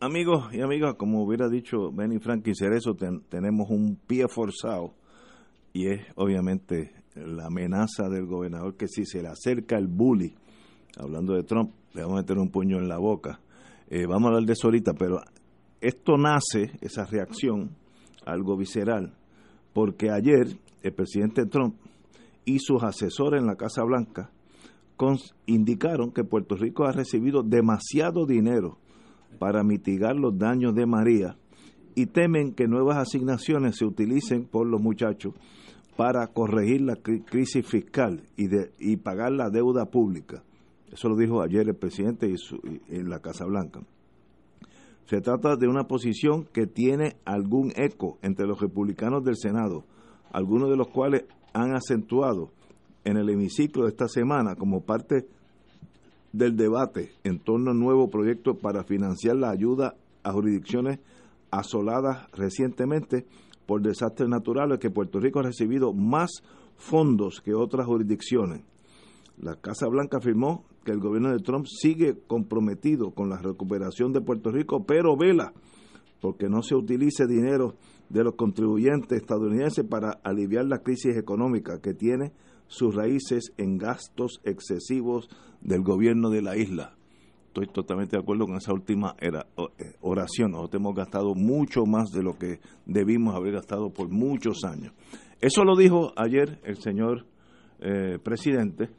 amigos y amigas, como hubiera dicho Benny Franklin Cerezo, tenemos un pie forzado y es obviamente la amenaza del gobernador que si se le acerca el bully, hablando de Trump, le vamos a meter un puño en la boca. Eh, vamos a hablar de eso ahorita, pero esto nace, esa reacción, algo visceral, porque ayer el presidente Trump y sus asesores en la Casa Blanca indicaron que Puerto Rico ha recibido demasiado dinero para mitigar los daños de María y temen que nuevas asignaciones se utilicen por los muchachos para corregir la crisis fiscal y, de, y pagar la deuda pública. Eso lo dijo ayer el presidente y en la Casa Blanca. Se trata de una posición que tiene algún eco entre los republicanos del Senado, algunos de los cuales han acentuado en el hemiciclo de esta semana como parte del debate en torno al nuevo proyecto para financiar la ayuda a jurisdicciones asoladas recientemente por desastres naturales que Puerto Rico ha recibido más fondos que otras jurisdicciones. La Casa Blanca afirmó que el gobierno de Trump sigue comprometido con la recuperación de Puerto Rico, pero vela porque no se utilice dinero de los contribuyentes estadounidenses para aliviar la crisis económica que tiene sus raíces en gastos excesivos del gobierno de la isla. Estoy totalmente de acuerdo con esa última eh, oración. Nosotros hemos gastado mucho más de lo que debimos haber gastado por muchos años. Eso lo dijo ayer el señor eh, presidente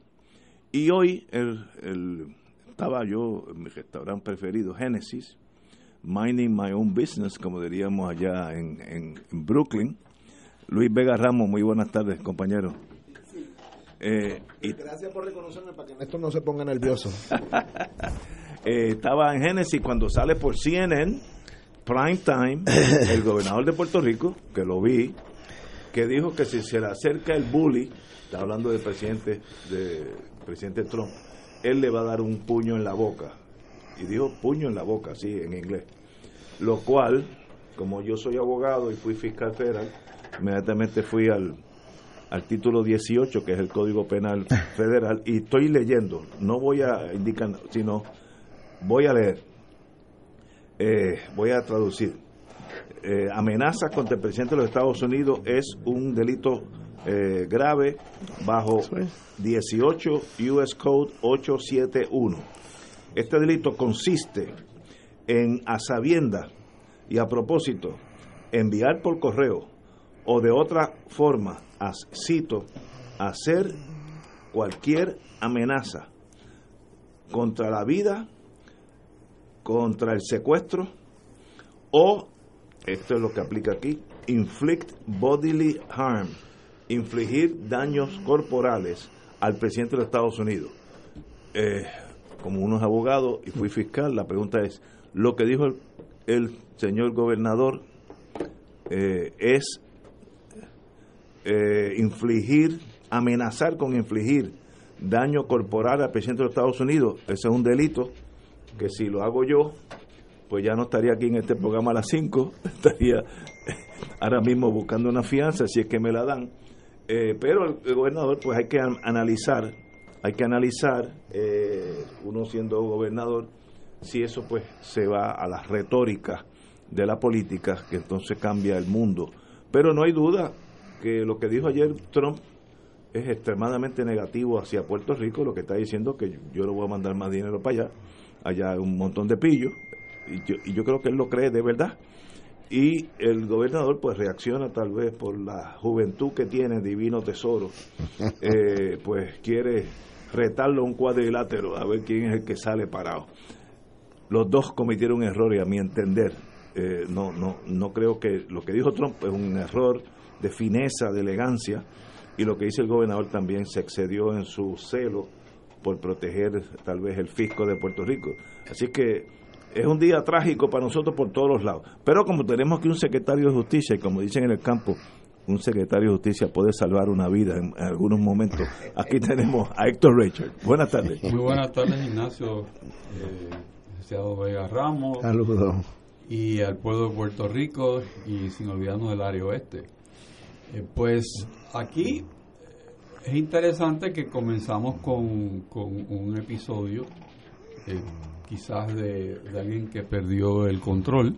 y hoy estaba yo en mi restaurante preferido, Genesis, minding my own business, como diríamos allá en Brooklyn. Luis Vega Ramos, muy buenas tardes, compañero. Eh, y, Gracias por reconocerme para que esto no se ponga nervioso. Eh, estaba en Génesis cuando sale por CNN, Prime Time, el gobernador de Puerto Rico, que lo vi, que dijo que si se le acerca el bully, está hablando del presidente, de presidente Trump, él le va a dar un puño en la boca. Y dijo puño en la boca, sí, en inglés. Lo cual, como yo soy abogado y fui fiscal federal, inmediatamente fui al al título 18, que es el Código Penal Federal, y estoy leyendo, no voy a indicar, sino voy a leer, eh, voy a traducir. Eh, amenaza contra el presidente de los Estados Unidos es un delito eh, grave bajo 18 US Code 871. Este delito consiste en a sabienda y a propósito enviar por correo o de otra forma cito, hacer cualquier amenaza contra la vida, contra el secuestro o, esto es lo que aplica aquí, inflict bodily harm, infligir daños corporales al presidente de Estados Unidos. Eh, como uno es abogado y fui fiscal, la pregunta es, lo que dijo el, señor gobernador eh, es eh, infligir, amenazar con infligir daño corporal al presidente de los Estados Unidos, ese es un delito que si lo hago yo, pues ya no estaría aquí en este programa a las 5, estaría ahora mismo buscando una fianza si es que me la dan. Eh, pero el, gobernador, pues hay que analizar, hay que analizar, eh, uno siendo gobernador, si eso pues se va a las retóricas de la política, que entonces cambia el mundo. Pero no hay duda que lo que dijo ayer Trump es extremadamente negativo hacia Puerto Rico, lo que está diciendo que yo le voy a mandar más dinero para allá, allá hay un montón de pillos, y yo, y yo creo que él lo cree de verdad. Y el gobernador pues reacciona tal vez por la juventud que tiene, divino tesoro, eh, pues quiere retarlo a un cuadrilátero a ver quién es el que sale parado. Los dos cometieron un error y a mi entender, eh, no, no, no creo que lo que dijo Trump es un error de fineza, de elegancia, y lo que dice el gobernador también se excedió en su celo por proteger tal vez el fisco de Puerto Rico. Así que es un día trágico para nosotros por todos los lados. Pero como tenemos aquí un secretario de justicia, y como dicen en el campo, un secretario de justicia puede salvar una vida en, algunos momentos. Aquí tenemos a Héctor Richard. Buenas tardes. Muy buenas tardes, Ignacio. Eh, Vega Ramos. Saludos. Y al pueblo de Puerto Rico y sin olvidarnos del área oeste. Eh, pues aquí es interesante que comenzamos con, un episodio eh, quizás de, alguien que perdió el control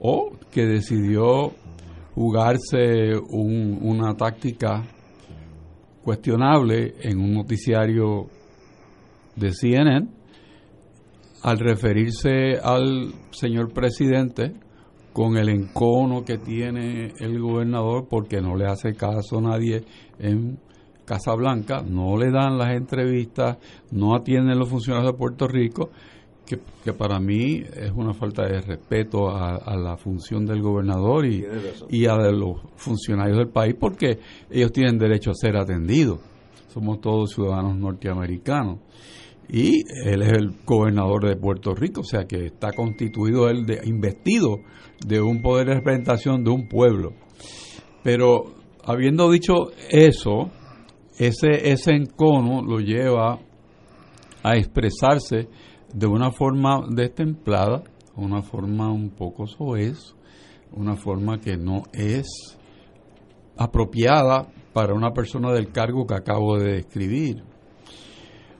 o que decidió jugarse una táctica cuestionable en un noticiario de CNN al referirse al señor presidente con el encono que tiene el gobernador porque no le hace caso a nadie en Casa Blanca, no le dan las entrevistas, no atienden los funcionarios de Puerto Rico, que, para mí es una falta de respeto a, la función del gobernador y, y a los funcionarios del país porque ellos tienen derecho a ser atendidos. Somos todos ciudadanos norteamericanos y él es el gobernador de Puerto Rico, o sea que está constituido él de investido de un poder de representación de un pueblo. Pero habiendo dicho eso, ese, ese encono lo lleva a expresarse de una forma destemplada, una forma un poco soez, una forma que no es apropiada para una persona del cargo que acabo de describir.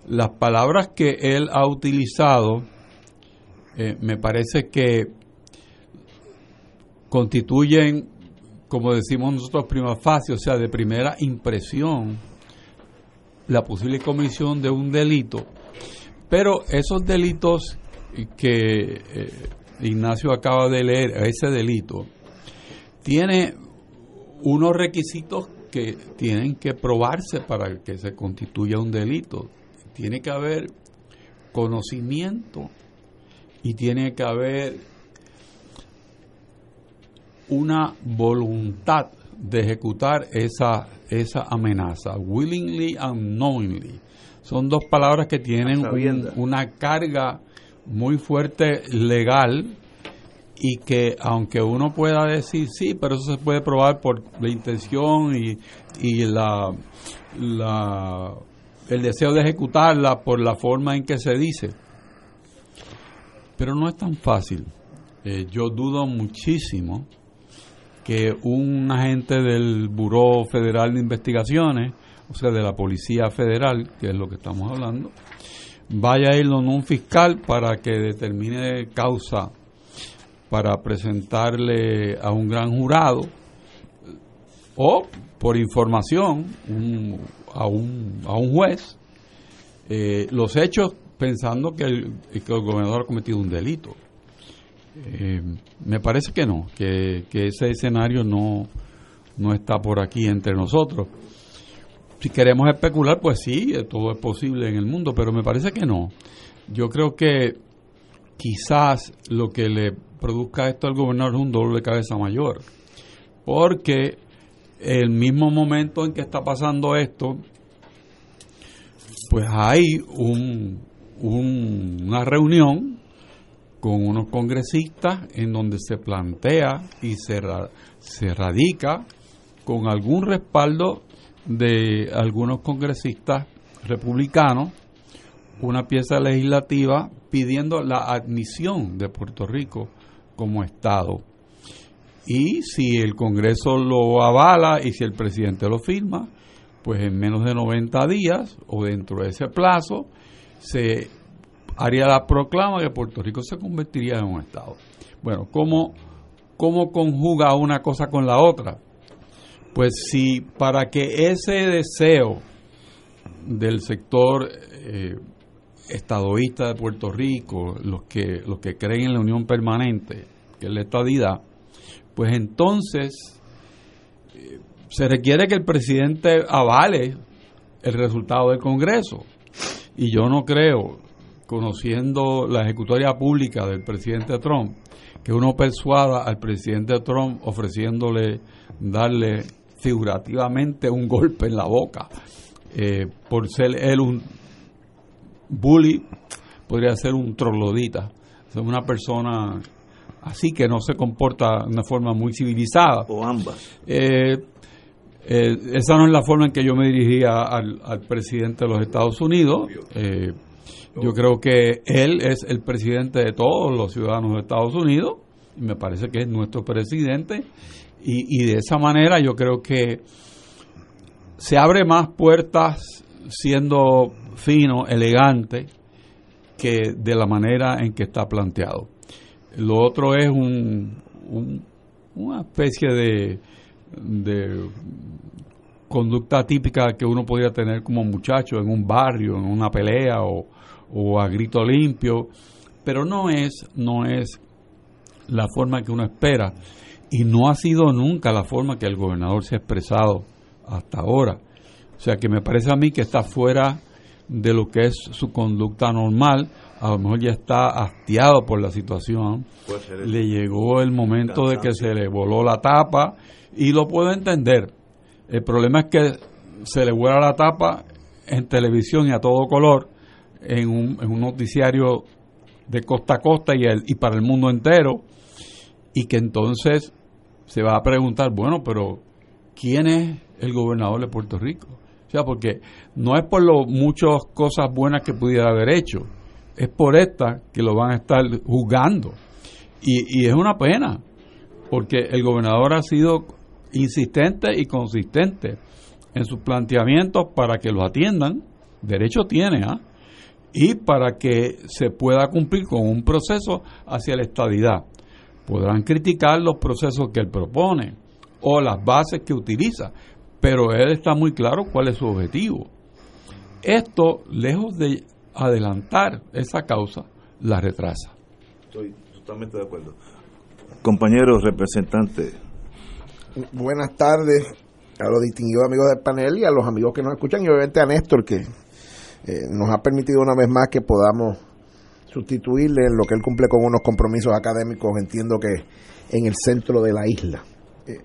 Las palabras que él ha utilizado eh, me parece que constituyen, como decimos nosotros, prima facie, o sea, de primera impresión, la posible comisión de un delito. Pero esos delitos que eh, Ignacio acaba de leer, ese delito, tiene unos requisitos que tienen que probarse para que se constituya un delito tiene que haber conocimiento y tiene que haber una voluntad de ejecutar esa, esa amenaza, willingly and knowingly. Son dos palabras que tienen una carga muy fuerte legal y que aunque uno pueda decir sí, pero eso se puede probar por la intención y, y la, la el deseo de ejecutarla por la forma en que se dice. Pero no es tan fácil. Eh, yo dudo muchísimo que un agente del Buró Federal de Investigaciones, o sea, de la Policía Federal, que es lo que estamos hablando, vaya a ir a un fiscal para que determine causa para presentarle a un gran jurado o por información un, a un, a un juez eh, los hechos pensando que el, que el, gobernador ha cometido un delito. Eh, me parece que no, que, ese escenario no, no está por aquí entre nosotros. Si queremos especular, pues sí, todo es posible en el mundo, pero me parece que no. Yo creo que quizás lo que le produzca esto al gobernador es un dolor de cabeza mayor, porque el mismo momento en que está pasando esto, pues hay un, una reunión con unos congresistas en donde se plantea y se, se radica con algún respaldo de algunos congresistas republicanos una pieza legislativa pidiendo la admisión de Puerto Rico como Estado y si el Congreso lo avala y si el presidente lo firma, pues en menos de 90 días o dentro de ese plazo se haría la proclama que Puerto Rico se convertiría en un Estado. Bueno, ¿cómo, cómo conjuga una cosa con la otra? Pues si para que ese deseo del sector eh, estadoísta de Puerto Rico, los que, los que creen en la unión permanente, que es la estadidad, pues entonces eh, se requiere que el presidente avale el resultado del Congreso. Y yo no creo, conociendo la ejecutoria pública del presidente Trump, que uno persuada al presidente Trump ofreciéndole darle figurativamente un golpe en la boca eh, por ser él un bully, podría ser un troglodita, una persona así que no se comporta de una forma muy civilizada. O ambas. Eh, eh, esa no es la forma en que yo me dirigía al, presidente de los Estados Unidos. Eh, yo creo que él es el presidente de todos los ciudadanos de Estados Unidos y me parece que es nuestro presidente y, y de esa manera yo creo que se abre más puertas siendo fino, elegante, que de la manera en que está planteado. Lo otro es un, una especie de, de conducta típica que uno podría tener como muchacho en un barrio, en una pelea o, o a grito limpio, pero no es, no es la forma que uno espera y no ha sido nunca la forma que el gobernador se ha expresado hasta ahora. O sea que me parece a mí que está fuera de lo que es su conducta normal, a lo mejor ya está hastiado por la situación, le llegó el momento de que se le voló la tapa y lo puedo entender. El problema es que se le vuela la tapa en televisión y a todo color, en un, en un noticiario de costa a costa y, el, y para el mundo entero, y que entonces se va a preguntar, bueno, pero ¿quién es el gobernador de Puerto Rico? O sea, porque no es por lo muchas cosas buenas que pudiera haber hecho, es por esta que lo van a estar juzgando. Y, y es una pena, porque el gobernador ha sido insistente y consistente en sus planteamientos para que lo atiendan, derecho tiene, ¿ah? y para que se pueda cumplir con un proceso hacia la estadidad. Podrán criticar los procesos que él propone o las bases que utiliza, pero él está muy claro cuál es su objetivo. Esto, lejos de adelantar esa causa, la retrasa. Estoy totalmente de acuerdo. Compañeros representantes. Buenas tardes a los distinguidos amigos del panel y a los amigos que nos escuchan y obviamente a Néstor que eh, nos ha permitido una vez más que podamos sustituirle en lo que él cumple con unos compromisos académicos, entiendo que en el centro de la isla. Eh,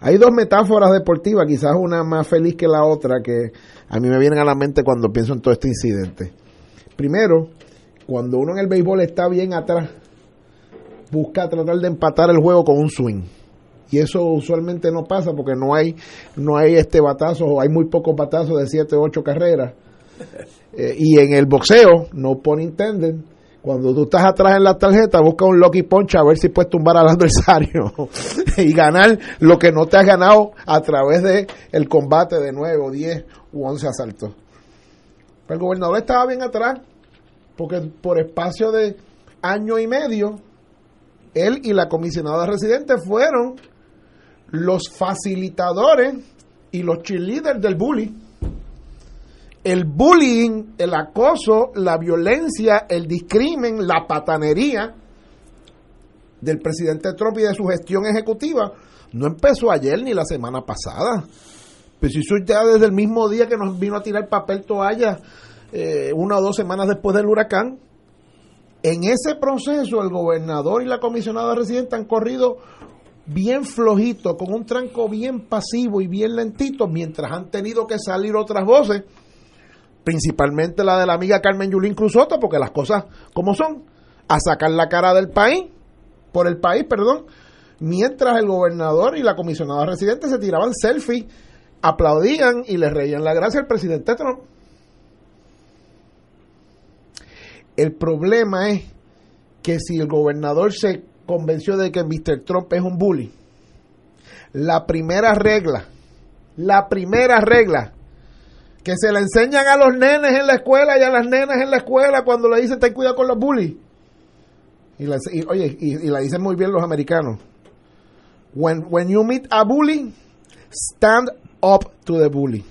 hay dos metáforas deportivas, quizás una más feliz que la otra, que a mí me vienen a la mente cuando pienso en todo este incidente. Primero, cuando uno en el béisbol está bien atrás, busca tratar de empatar el juego con un swing. Y eso usualmente no pasa porque no hay, no hay este batazo, o hay muy pocos batazos de 7 o 8 carreras. Eh, y en el boxeo, no pone intended, cuando tú estás atrás en la tarjeta, busca un lucky punch a ver si puedes tumbar al adversario y ganar lo que no te has ganado a través de el combate de 9 o 10 u 11 asaltos. Pero el gobernador estaba bien atrás, porque por espacio de año y medio, él y la comisionada residente fueron los facilitadores y los cheerleaders del bully el bullying, el acoso, la violencia, el discrimen, la patanería del presidente Trump y de su gestión ejecutiva no empezó ayer ni la semana pasada. Pues eso ya desde el mismo día que nos vino a tirar papel toalla, eh, una o dos semanas después del huracán. En ese proceso el gobernador y la comisionada residente han corrido bien flojito, con un tranco bien pasivo y bien lentito, mientras han tenido que salir otras voces principalmente la de la amiga Carmen Yulín Cruzoto, porque las cosas como son, a sacar la cara del país, por el país, perdón, mientras el gobernador y la comisionada residente se tiraban selfies, aplaudían y le reían la gracia al presidente Trump. El problema es que si el gobernador se convenció de que Mr. Trump es un bully, la primera regla, la primera regla que se le enseñan a los nenes en la escuela y a las nenas en la escuela cuando le dicen ten cuidado con los bullies. Y, oye, y, la dicen muy bien los americanos. When, when you meet a bully, stand up to the bully.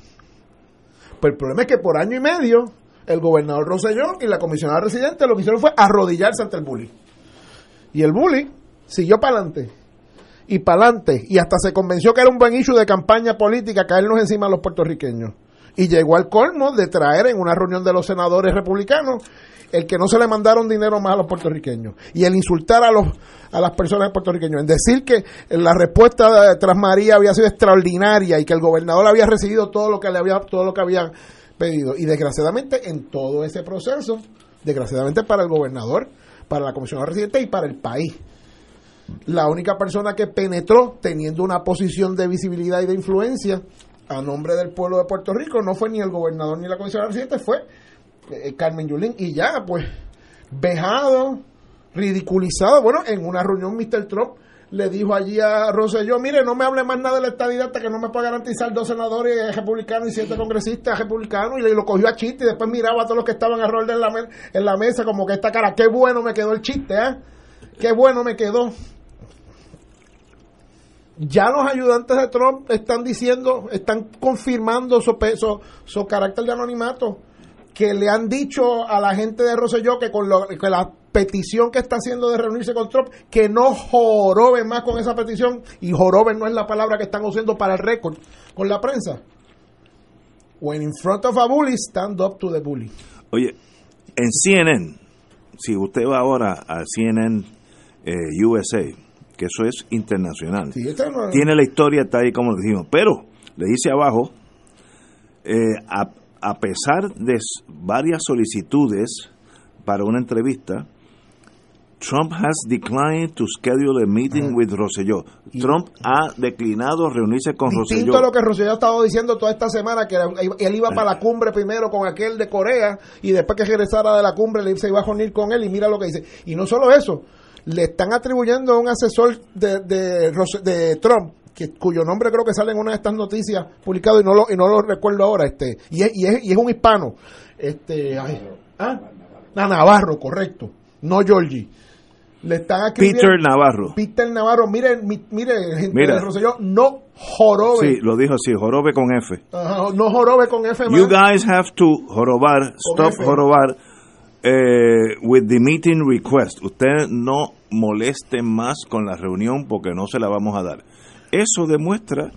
Pero el problema es que por año y medio, el gobernador Rosellón y la comisionada residente lo que hicieron fue arrodillarse ante el bully. Y el bully siguió para adelante. Y para adelante. Y hasta se convenció que era un buen issue de campaña política caernos encima a los puertorriqueños y llegó al colmo de traer en una reunión de los senadores republicanos el que no se le mandaron dinero más a los puertorriqueños y el insultar a los a las personas puertorriqueños, en decir que la respuesta de tras María había sido extraordinaria y que el gobernador había recibido todo lo que le había todo lo que había pedido. Y desgraciadamente en todo ese proceso, desgraciadamente para el gobernador, para la comisión residente y para el país, la única persona que penetró teniendo una posición de visibilidad y de influencia a nombre del pueblo de Puerto Rico no fue ni el gobernador ni la comisión residente, fue eh, Carmen Yulín. Y ya, pues, vejado, ridiculizado. Bueno, en una reunión Mr. Trump le dijo allí a Rosselló, mire, no me hable más nada de la estadidad hasta que no me pueda garantizar dos senadores republicanos y siete congresistas republicanos, y le lo cogió a chiste y después miraba a todos los que estaban alrededor de la, en la mesa como que esta cara, qué bueno me quedó el chiste, ¿eh? Qué bueno me quedó. Ya los ayudantes de Trump están diciendo, están confirmando su, peso, su carácter de anonimato, que le han dicho a la gente de Rosselló que con lo, que la petición que está haciendo de reunirse con Trump, que no joroben más con esa petición, y joroben no es la palabra que están usando para el récord con la prensa. When in front of a bully, stand up to the bully. Oye, en CNN, si usted va ahora a CNN eh, USA, que eso es internacional, tiene la historia, está ahí como dijimos, pero le dice abajo, eh, a, a pesar de varias solicitudes para una entrevista, Trump has declined to schedule a meeting with Rosselló. Trump ha declinado reunirse con Distinto a lo que Rosselló ha estado diciendo toda esta semana, que él iba para la cumbre primero con aquel de Corea y después que regresara de la cumbre se iba a reunir con él y mira lo que dice. Y no solo eso, le están atribuyendo a un asesor de, de, Trump que, cuyo nombre creo que sale en una de estas noticias publicado y no lo, y no lo recuerdo ahora este y es, y es, y es un hispano este ¿ah? Navarro correcto no Georgie le están Peter Navarro. Peter Navarro, mire, mire, gente Mira. de Rosselló, no jorobe. Sí, lo dijo así, jorobe con F. no jorobe con F. You guys have to jorobar, stop jorobar eh, with the meeting request. Usted no moleste más con la reunión porque no se la vamos a dar. Eso demuestra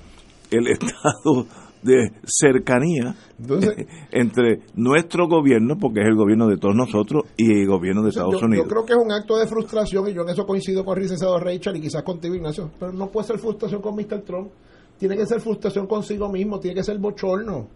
el estado de cercanía entre nuestro gobierno, porque es el gobierno de todos nosotros, y el gobierno de Estados Unidos. Yo creo que es un acto de frustración, y yo en eso coincido con el licenciado Rachel y quizás contigo, Ignacio, pero no puede ser frustración con Mr. Trump, tiene que ser frustración consigo mismo, tiene que ser bochorno.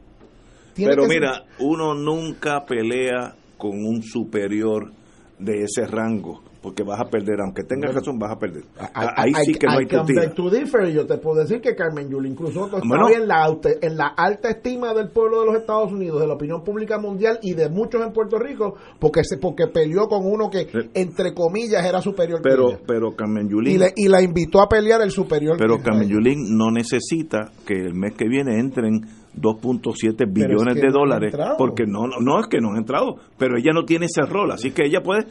pero mira, uno nunca pelea con un superior de ese rango porque vas a perder, aunque tengas razón, vas a perder. Ahí sí que no hay que Yo te puedo decir que Carmen Yulín incluso está en la, en la alta estima del pueblo de los Estados Unidos, de la opinión pública mundial y de muchos en Puerto Rico, porque se, porque peleó con uno que, entre comillas, era superior pero, Pero Carmen Yulín... Y, la invitó a pelear el superior. Pero Carmen Yulín no necesita que el mes que viene entren 2.7 billones de dólares porque no, no, es que no han entrado pero ella no tiene ese rol así que ella puede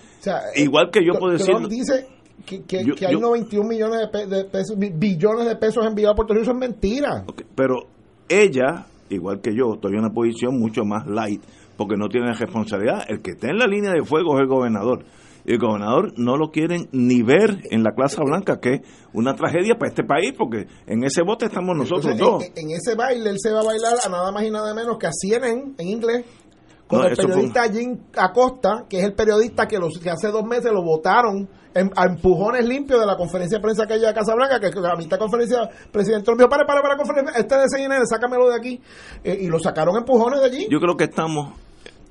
igual que yo puedo decir dice que, que, hay 91 millones de, pesos billones de pesos enviados a Puerto Rico eso es mentira. Pero ella igual que yo estoy en una posición mucho más light porque no tiene responsabilidad. El que está en la línea de fuego es el gobernador el gobernador no lo quieren ni ver en la clase Blanca, que es una tragedia para este país, porque en ese bote estamos nosotros dos. En, ese baile él se va a bailar a nada más y nada menos que a CNN en inglés con el periodista Jim Acosta, que es el periodista que, los, que hace dos meses lo votaron a empujones limpios de la conferencia de prensa que hay a Casa Blanca, que a mitad de conferencia presidente Trump dijo, para, para, para, conferencia, este de CNN, sácamelo de aquí, eh, y lo sacaron empujones de allí. Yo creo que estamos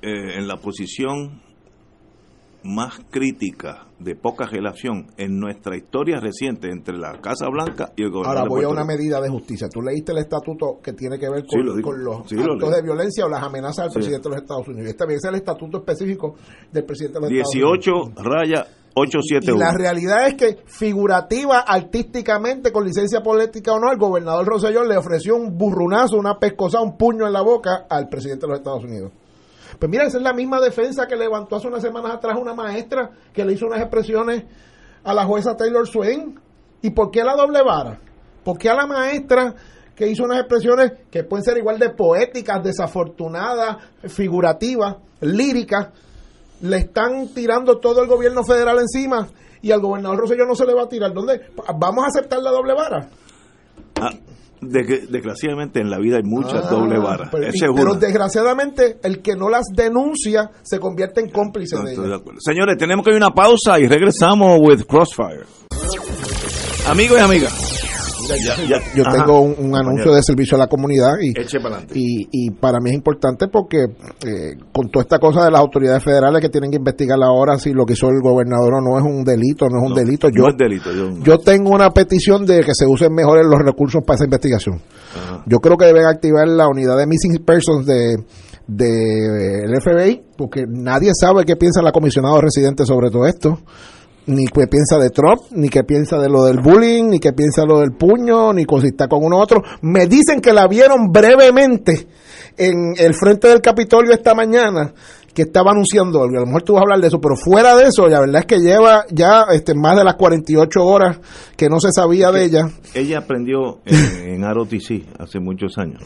eh, en la posición más crítica de poca relación en nuestra historia reciente entre la Casa Blanca y el gobierno. Ahora voy a una medida de justicia. Tú leíste el estatuto que tiene que ver con, los actos de violencia o las amenazas al presidente de los Estados Unidos. Este es el estatuto específico del presidente de los Estados Unidos. 18 raya 871. Y la realidad es que figurativa, artísticamente, con licencia política o no, el gobernador Rosellón le ofreció un burrunazo, una pescosa, un puño en la boca al presidente de los Estados Unidos. Pues mira, esa es la misma defensa que levantó hace unas semanas atrás una maestra que le hizo unas expresiones a la jueza Taylor Swain. ¿Y por qué la doble vara? ¿Por qué a la maestra que hizo unas expresiones que pueden ser igual de poéticas, desafortunadas, figurativas, líricas, le están tirando todo el gobierno federal encima y al gobernador Rosselló no se le va a tirar? ¿Dónde? ¿Vamos a aceptar la doble vara? Ah, desgraciadamente en la vida hay muchas ah, doble varas. Pero, desgraciadamente el que no las denuncia se convierte en cómplice de, ellas. Señores, tenemos que ir a una pausa y regresamos with Crossfire. Amigos y amigas yo tengo un, anuncio de servicio a la comunidad y, y, para mí es importante porque eh, con toda esta cosa de las autoridades federales que tienen que investigar ahora si lo que hizo el gobernador o no es un delito, no es un delito. Yo, delito. Yo, tengo una petición de que se usen mejores los recursos para esa investigación. Yo creo que deben activar la unidad de Missing Persons de del FBI, porque nadie sabe qué piensa la comisionada residente sobre todo esto ni qué piensa de Trump, ni qué piensa de lo del bullying, ni qué piensa de lo del puño, ni si está con uno u otro. Me dicen que la vieron brevemente en el frente del Capitolio esta mañana que estaba anunciando algo. A lo mejor tú vas a hablar de eso, pero fuera de eso, la verdad es que lleva ya este, más de las 48 horas que no se sabía de ella. Ella aprendió en, en ROTC hace muchos años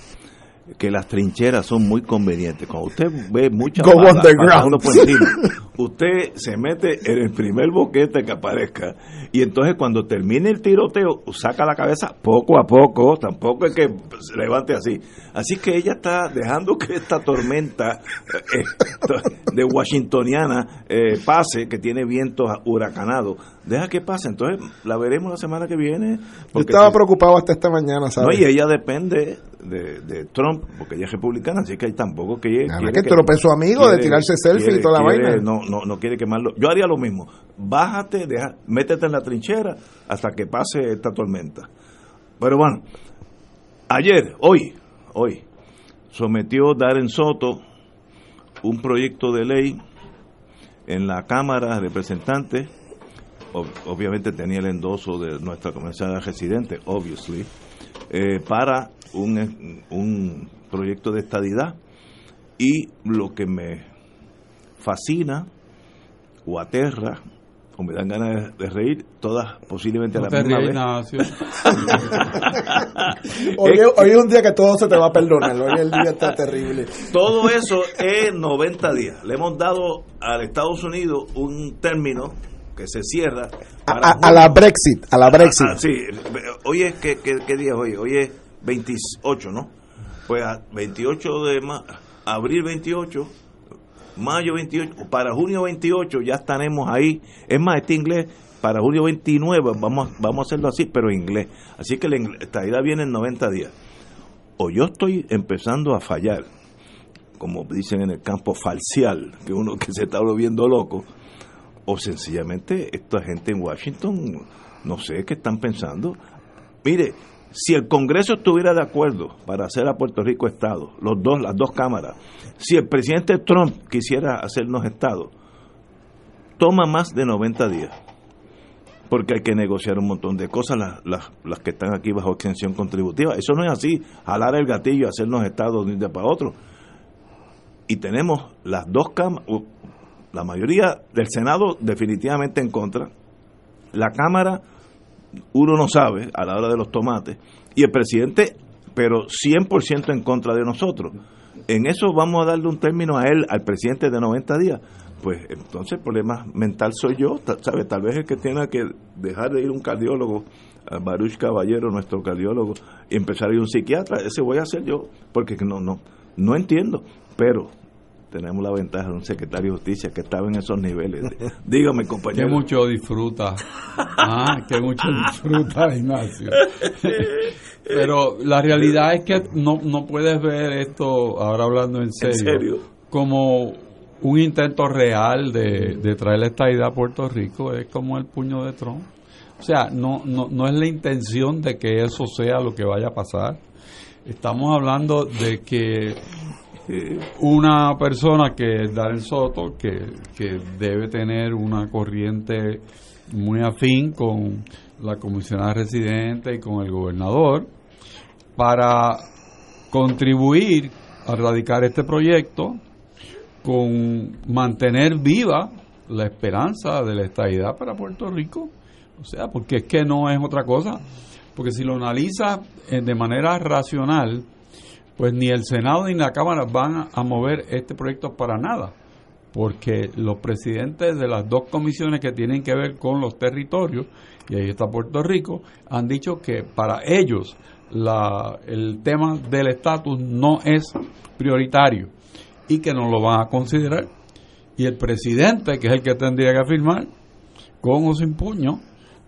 que las trincheras son muy convenientes. Cuando usted ve muchas Go balas underground. pasando por encima, usted se mete en el primer boquete que aparezca y entonces cuando termine el tiroteo saca la cabeza poco a poco, tampoco es que se levante así. Así que ella está dejando que esta tormenta eh, de washingtoniana eh, pase, que tiene vientos huracanados. Deja que pase, entonces la veremos la semana que viene. Yo estaba si- preocupado hasta esta mañana, no, ¿sabes? y ella depende de, de Trump, porque ella es republicana, así que tampoco que ella Además que su amigo de tirarse selfie y toda la quiere- vaina. No, no, no quiere quemarlo. Yo haría lo mismo. Bájate, deja, métete en la trinchera hasta que pase esta tormenta. Pero bueno, ayer, hoy, hoy, sometió Darren Soto un proyecto de ley en la Cámara de Representantes. Ob- obviamente tenía el endoso de nuestra comisaria residente, obviously, eh, para un, un proyecto de estadidad. Y lo que me fascina o aterra o me dan ganas de, de reír, todas posiblemente a No la te misma vez. Ignacio. Hoy, es- hoy es un día que todo se te va a perdonar. Hoy el día está terrible. Todo eso es 90 días. Le hemos dado al Estados Unidos un término que se cierra. A, la Brexit, a la Brexit. Ah, sí, hoy es, ¿qué, qué, qué día es hoy? Hoy es 28, ¿no? Pues a 28 de ma- abril 28, mayo 28, para junio 28 ya estaremos ahí. Es más, este inglés, para junio 29 vamos, vamos a hacerlo así, pero en inglés. Así que la estadidad viene en 90 días. O yo estoy empezando a fallar, como dicen en el campo falcial, que uno que se está volviendo loco, o sencillamente esta gente en Washington, no sé qué están pensando. Mire, si el Congreso estuviera de acuerdo para hacer a Puerto Rico Estado, los dos, las dos cámaras, si el presidente Trump quisiera hacernos Estado, toma más de 90 días, porque hay que negociar un montón de cosas, las, las, las que están aquí bajo exención contributiva. Eso no es así, jalar el gatillo hacernos Estado de un día para otro. Y tenemos las dos cámaras, la mayoría del Senado definitivamente en contra, la Cámara uno no sabe a la hora de los tomates, y el presidente, pero 100% en contra de nosotros. En eso vamos a darle un término a él, al presidente de 90 días. Pues entonces el problema mental soy yo, ¿sabe? Tal vez el que tenga que dejar de ir un cardiólogo, Baruch Caballero, nuestro cardiólogo, y empezar a ir un psiquiatra, ese voy a ser yo, porque no, no, no entiendo, pero tenemos la ventaja de un secretario de justicia que estaba en esos niveles. Dígame, Que compañero. mucho disfruta. Ah, que mucho disfruta, Ignacio. Pero la realidad es que no, no puedes ver esto, ahora hablando en serio, serio? como un intento real de, de traer la estadidad a Puerto Rico. Es como el puño de Trump. O sea, no, no, no es la intención de que eso sea lo que vaya a pasar. Estamos hablando de que una persona que es Darren Soto, que, que debe tener una corriente muy afín con la comisionada residente y con el gobernador, para contribuir a radicar este proyecto con mantener viva la esperanza de la estabilidad para Puerto Rico. O sea, porque es que no es otra cosa. Porque si lo analiza eh, de manera racional, pues ni el Senado ni la Cámara van a mover este proyecto para nada, porque los presidentes de las dos comisiones que tienen que ver con los territorios, y ahí está Puerto Rico, han dicho que para ellos el tema del estatus no es prioritario y que no lo van a considerar. Y el presidente, que es el que tendría que firmar, con o sin puño,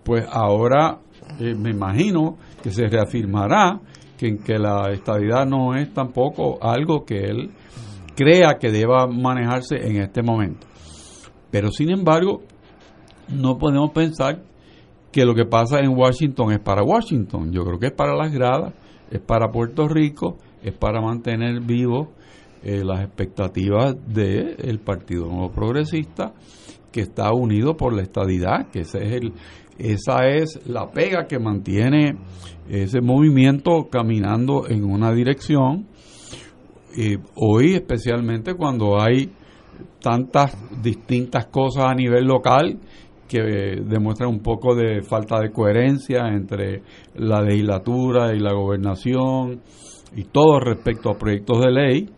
pues ahora eh, me imagino que se reafirmará en que la estabilidad no es tampoco algo que él crea que deba manejarse en este momento. Pero sin embargo, no podemos pensar que lo que pasa en Washington es para Washington. Yo creo que es para las gradas, es para Puerto Rico, es para mantener vivo eh, las expectativas del Partido Nuevo Progresista que está unido por la estadidad, que ese es el, esa es la pega que mantiene ese movimiento caminando en una dirección. y hoy especialmente cuando hay tantas distintas cosas a nivel local que demuestran un poco de falta de coherencia entre la legislatura y la gobernación y todo respecto a proyectos de ley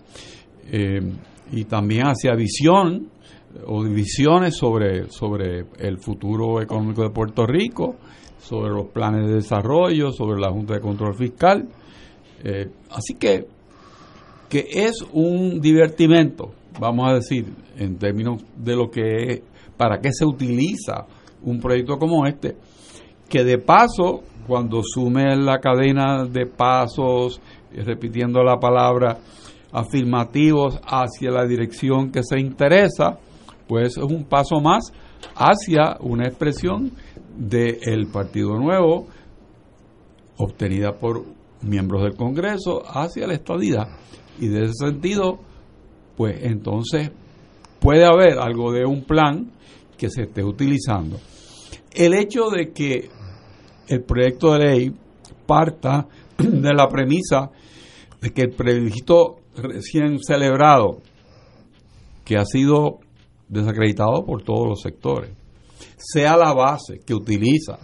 eh, y también hacia visión o divisiones sobre, sobre el futuro económico de Puerto Rico, sobre los planes de desarrollo, sobre la Junta de Control Fiscal. Eh, así que, que es un divertimento, vamos a decir, en términos de lo que es, para qué se utiliza un proyecto como este, que de paso, cuando sume la cadena de pasos, repitiendo la palabra, afirmativos hacia la dirección que se interesa, pues es un paso más hacia una expresión del Partido Nuevo obtenida por miembros del Congreso hacia la estadidad. Y de ese sentido, pues entonces puede haber algo de un plan que se esté utilizando. El hecho de que el proyecto de ley parta de la premisa de que el plebiscito recién celebrado, que ha sido desacreditado por todos los sectores, sea la base que utiliza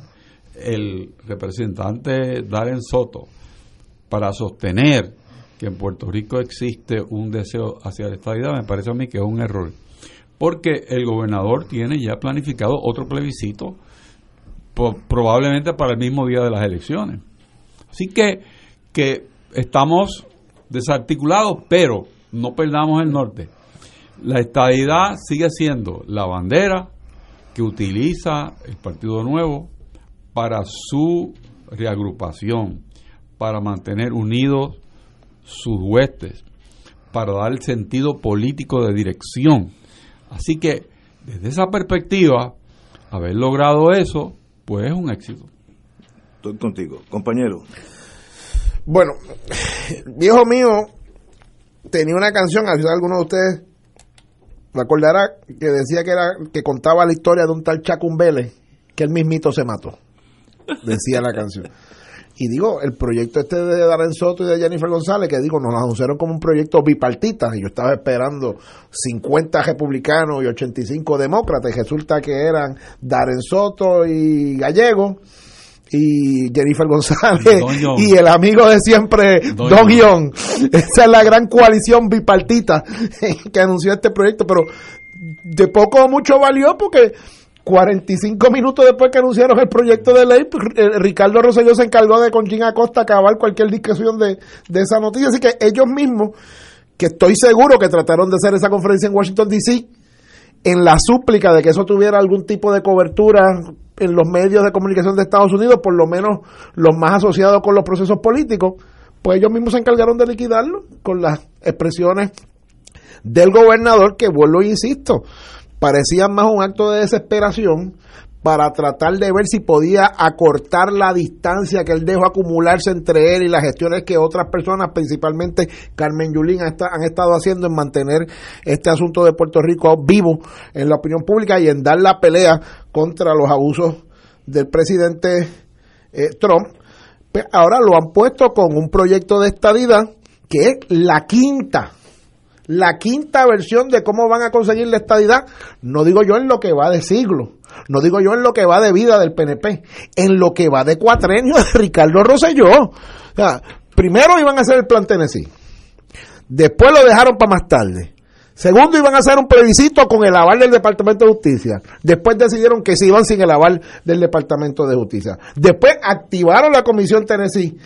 el representante Darren Soto para sostener que en Puerto Rico existe un deseo hacia la estabilidad, me parece a mí que es un error. Porque el gobernador tiene ya planificado otro plebiscito, probablemente para el mismo día de las elecciones. Así que, que estamos desarticulados, pero no perdamos el norte. La estadidad sigue siendo la bandera que utiliza el Partido Nuevo para su reagrupación, para mantener unidos sus huestes, para dar el sentido político de dirección. Así que, desde esa perspectiva, haber logrado eso, pues es un éxito. Estoy contigo. Compañero. Bueno, viejo mío tenía una canción, a alguno de ustedes me acordará que decía que era que contaba la historia de un tal Chacumbele que el mismito se mató. Decía la canción. Y digo, el proyecto este de Darren Soto y de Jennifer González, que digo, nos anunciaron como un proyecto bipartita, y yo estaba esperando 50 republicanos y 85 demócratas, y resulta que eran Darren Soto y Gallego, y Jennifer González y el amigo de siempre Don, Don Esa es la gran coalición bipartita que anunció este proyecto, pero de poco o mucho valió porque 45 minutos después que anunciaron el proyecto de ley, eh, Ricardo Rosselló se encargó de con Jim Acosta acabar cualquier discusión de, de esa noticia. Así que ellos mismos, que estoy seguro que trataron de hacer esa conferencia en Washington, D.C., en la súplica de que eso tuviera algún tipo de cobertura en los medios de comunicación de Estados Unidos, por lo menos los más asociados con los procesos políticos, pues ellos mismos se encargaron de liquidarlo con las expresiones del gobernador que vuelvo e insisto, parecían más un acto de desesperación para tratar de ver si podía acortar la distancia que él dejó acumularse entre él y las gestiones que otras personas, principalmente Carmen Yulín, han estado haciendo en mantener este asunto de Puerto Rico vivo en la opinión pública y en dar la pelea contra los abusos del presidente eh, Trump. Pues ahora lo han puesto con un proyecto de estadidad que es la quinta la quinta versión de cómo van a conseguir la estadidad, no digo yo en lo que va de siglo, no digo yo en lo que va de vida del PNP, en lo que va de cuatrenio de Ricardo Rosselló. O sea, primero iban a hacer el plan Tennessee, después lo dejaron para más tarde. Segundo, iban a hacer un plebiscito con el aval del Departamento de Justicia. Después decidieron que se iban sin el aval del Departamento de Justicia. Después activaron la Comisión Tennessee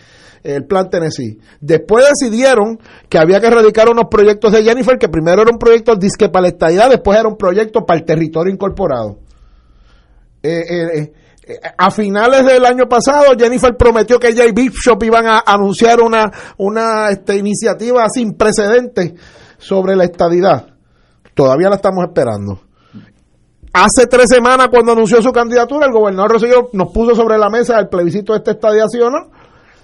el plan Tennessee. Después decidieron que había que erradicar unos proyectos de Jennifer, que primero era un proyecto disque para la estadidad, después era un proyecto para el territorio incorporado. Eh, eh, eh, a finales del año pasado, Jennifer prometió que ella y Bishop iban a anunciar una, una este, iniciativa sin precedentes sobre la estadidad. Todavía la estamos esperando. Hace tres semanas, cuando anunció su candidatura, el gobernador Rosselló nos puso sobre la mesa el plebiscito de esta estadía, ¿sí o no?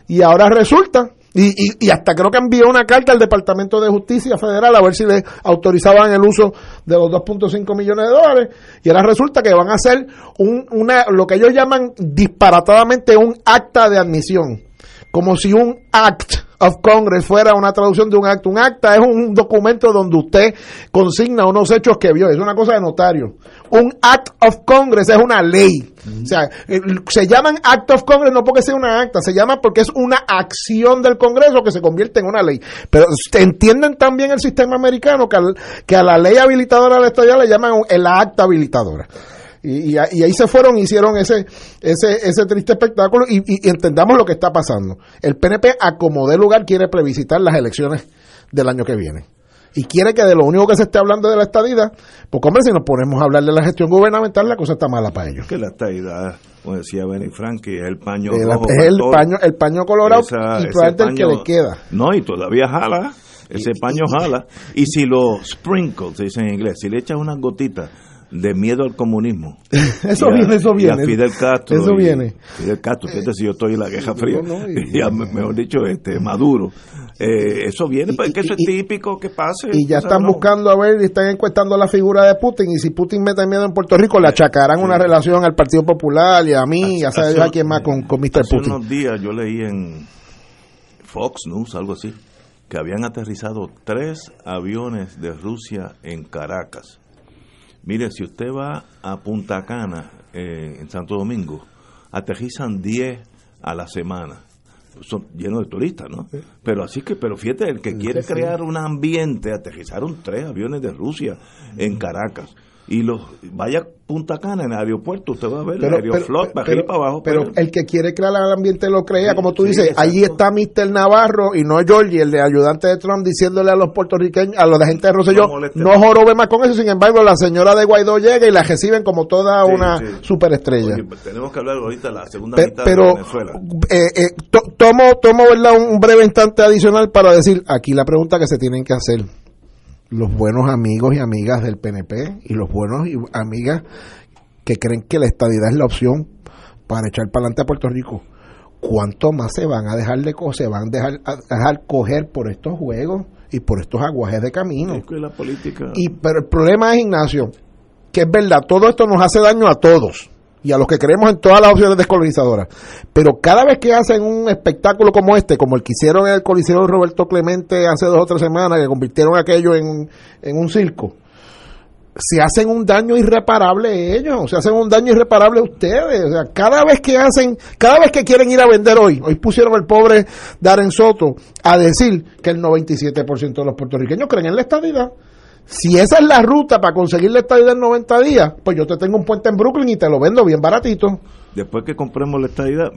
Y ahora resulta Y, y, hasta creo que envió una carta al Departamento de Justicia Federal a ver si le autorizaban el uso de los 2.5 millones de dólares. Y ahora resulta que van a hacer un, una, lo que ellos llaman disparatadamente un acta de admisión. Como si un act of Congress fuera una traducción de un acta. Un acta es un documento donde usted consigna unos hechos que vio. Es una cosa de notario. Un act of Congress es una ley. O sea, se llaman act of Congress no porque sea una acta, se llama porque es una acción del Congreso que se convierte en una ley. Pero entienden también el sistema americano que, que a la ley habilitadora de la estadía le llaman el acta habilitadora. Y, ahí se fueron, hicieron ese, ese, ese triste espectáculo y, entendamos lo que está pasando. El PNP, a como de lugar, quiere previsitar las elecciones del año que viene. Y quiere que de lo único que se esté hablando de la estadidad, pues hombre, si nos ponemos a hablar de la gestión gubernamental, la cosa está mala para ellos. Que la estadidad, como decía Benny Frankie, es el paño Es el paño, el paño colorado y probablemente el que le queda. No, y todavía jala, ese paño jala. Y si lo sprinkles, se dice en inglés, si le echas unas gotitas de miedo al comunismo. eso viene, eso viene. Y a Fidel Castro. Eso viene. Fidel Castro, fíjate si yo estoy en la Guerra Fría. y, mejor dicho, este Maduro. Eh, eso viene, porque eso es típico que pase. Y ya están buscando a ver, y están encuestando la figura de Putin. Y si Putin mete miedo en Puerto Rico, le achacarán una relación al Partido Popular y a mí, y a saber a quién más con, con Mr. Hace Putin. unos días yo leí en Fox News, algo así, que habían aterrizado tres aviones de Rusia en Caracas Mire, si usted va a Punta Cana, eh, en Santo Domingo, aterrizan 10 a la semana. Son llenos de turistas, ¿no? Pero así que, pero fíjate, el que quiere crear un ambiente, aterrizaron tres aviones de Rusia en Caracas y los vaya Punta Cana en el aeropuerto, usted va a ver el Aeroflot para para abajo. Pero el que quiere crear el ambiente lo crea, como tú dices, allí está Mr. Navarro y no Georgie, el de ayudante de Trump, diciéndole a los puertorriqueños, a la gente de Rosselló, no, jorobe más con eso, sin embargo la señora de Guaidó llega y la reciben como toda una superestrella. Pues tenemos que hablar ahorita de la segunda mitad pero, de Venezuela. Eh, eh, tomo, tomo un breve instante adicional para decir aquí la pregunta que se tienen que hacer los buenos amigos y amigas del PNP y los buenos y amigas que creen que la estadidad es la opción para echar para adelante a Puerto Rico. ¿Cuánto más se van a dejar de se van a dejar, a dejar coger por estos juegos y por estos aguajes de camino? Y pero el problema es Ignacio, que es verdad, todo esto nos hace daño a todos y a los que creemos en todas las opciones descolonizadoras. Pero cada vez que hacen un espectáculo como este, como el que hicieron en el Coliseo Roberto Clemente hace dos o tres semanas, que convirtieron aquello en, en un circo, se hacen un daño irreparable ellos, se hacen un daño irreparable ustedes. O sea, cada vez que hacen, cada vez que quieren ir a vender hoy, hoy pusieron el pobre Darren Soto a decir que el 97% de los puertorriqueños creen en la estabilidad. Si esa es la ruta para conseguir la estadía en 90 días, pues yo te tengo un puente en Brooklyn y te lo vendo bien baratito. Después que compremos la estadía,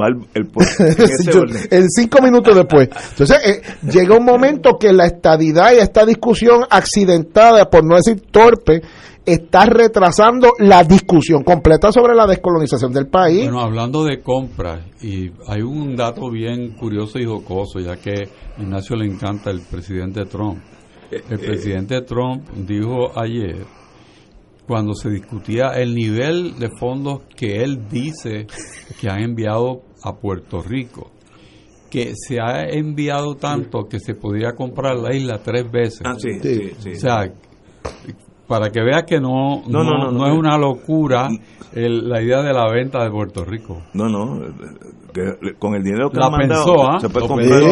va el, en cinco minutos después. Entonces, eh, llega un momento que la estadidad y esta discusión accidentada, por no decir torpe, está retrasando la discusión completa sobre la descolonización del país. Bueno, hablando de compras, y hay un dato bien curioso y jocoso, ya que a Ignacio le encanta el presidente Trump el presidente Trump dijo ayer, cuando se discutía el nivel de fondos que él dice que ha enviado a Puerto Rico, que se ha enviado tanto que se podría comprar la isla tres veces. Ah, sí, sí, sí. O sea, para que veas que no, no, no, no, es una locura la idea de la venta de Puerto Rico. No, no, con el dinero que la mandado ¿ah? se puede comprar,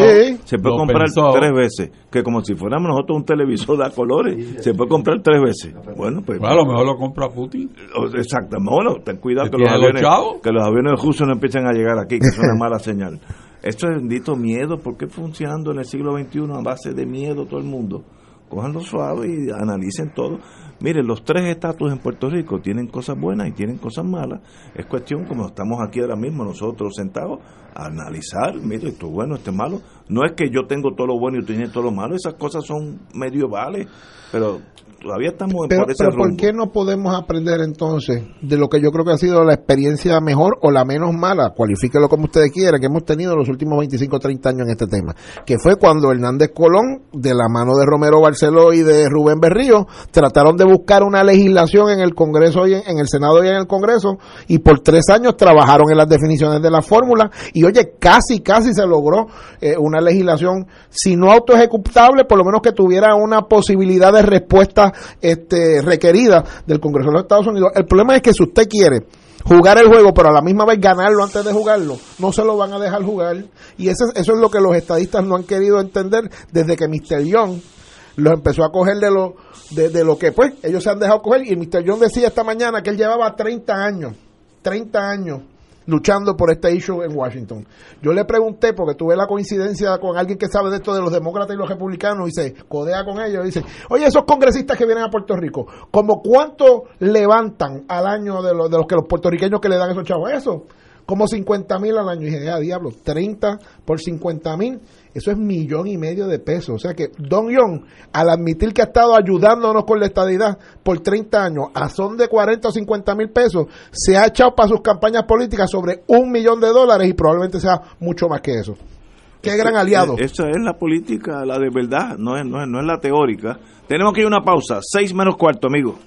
se puede comprar tres veces que como si fuéramos nosotros un televisor de colores se puede comprar tres veces. Bueno pues a lo mejor lo compra Putin. exactamente bueno ten cuidado que los aviones que los aviones rusos no empiecen a llegar aquí que es una mala señal. Esto es bendito miedo porque funcionando en el siglo XXI a base de miedo todo el mundo cojanlo suave y analicen todo Mire, los tres estatus en Puerto Rico tienen cosas buenas y tienen cosas malas. Es cuestión, como estamos aquí ahora mismo nosotros sentados, a analizar, mire, esto es bueno, esto es malo. No es que yo tengo todo lo bueno y tú tienes todo lo malo, esas cosas son medievales, pero todavía estamos pero, por ese pero ¿por qué no podemos aprender entonces de lo que yo creo que ha sido la experiencia mejor o la menos mala, cualifíquelo como ustedes quieran, que hemos tenido en los últimos 25 o 30 años en este tema? Que fue cuando Hernández Colón, de la mano de Romero Barceló y de Rubén Berrío, trataron de buscar una legislación en el Congreso y en, en el Senado y en el Congreso, y por tres años trabajaron en las definiciones de la fórmula, y oye, casi, casi se logró eh, una legislación, si no autoejecutable, por lo menos que tuviera una posibilidad de respuesta este, requerida del Congreso de los Estados Unidos. El problema es que si usted quiere jugar el juego, pero a la misma vez ganarlo antes de jugarlo, no se lo van a dejar jugar. Y eso, es- eso es lo que los estadistas no han querido entender desde que Mr. Young los empezó a coger de lo, de, de lo que pues ellos se han dejado coger. Y Mr. Young decía esta mañana que él llevaba 30 años, 30 años luchando por este issue en Washington. Yo le pregunté, porque tuve la coincidencia con alguien que sabe de esto de los demócratas y los republicanos, y se codea con ellos, y dice, oye, esos congresistas que vienen a Puerto Rico, ¿como cuánto levantan al año de, los de los que los puertorriqueños que le dan esos chavos? Eso, como 50 mil al año. Y dije, ah, diablo, 30 por 50 mil, eso es millón y medio de pesos. O sea que Don Young, al admitir que ha estado ayudándonos con la estadidad por 30 años, a son de 40 o 50 mil pesos, se ha echado para sus campañas políticas sobre un millón de dólares y probablemente sea mucho más que eso. Qué gran aliado. Eh, Esa es la política, la de verdad, no es, no es, no es la teórica. Tenemos que ir a una pausa, seis menos cuarto, amigo.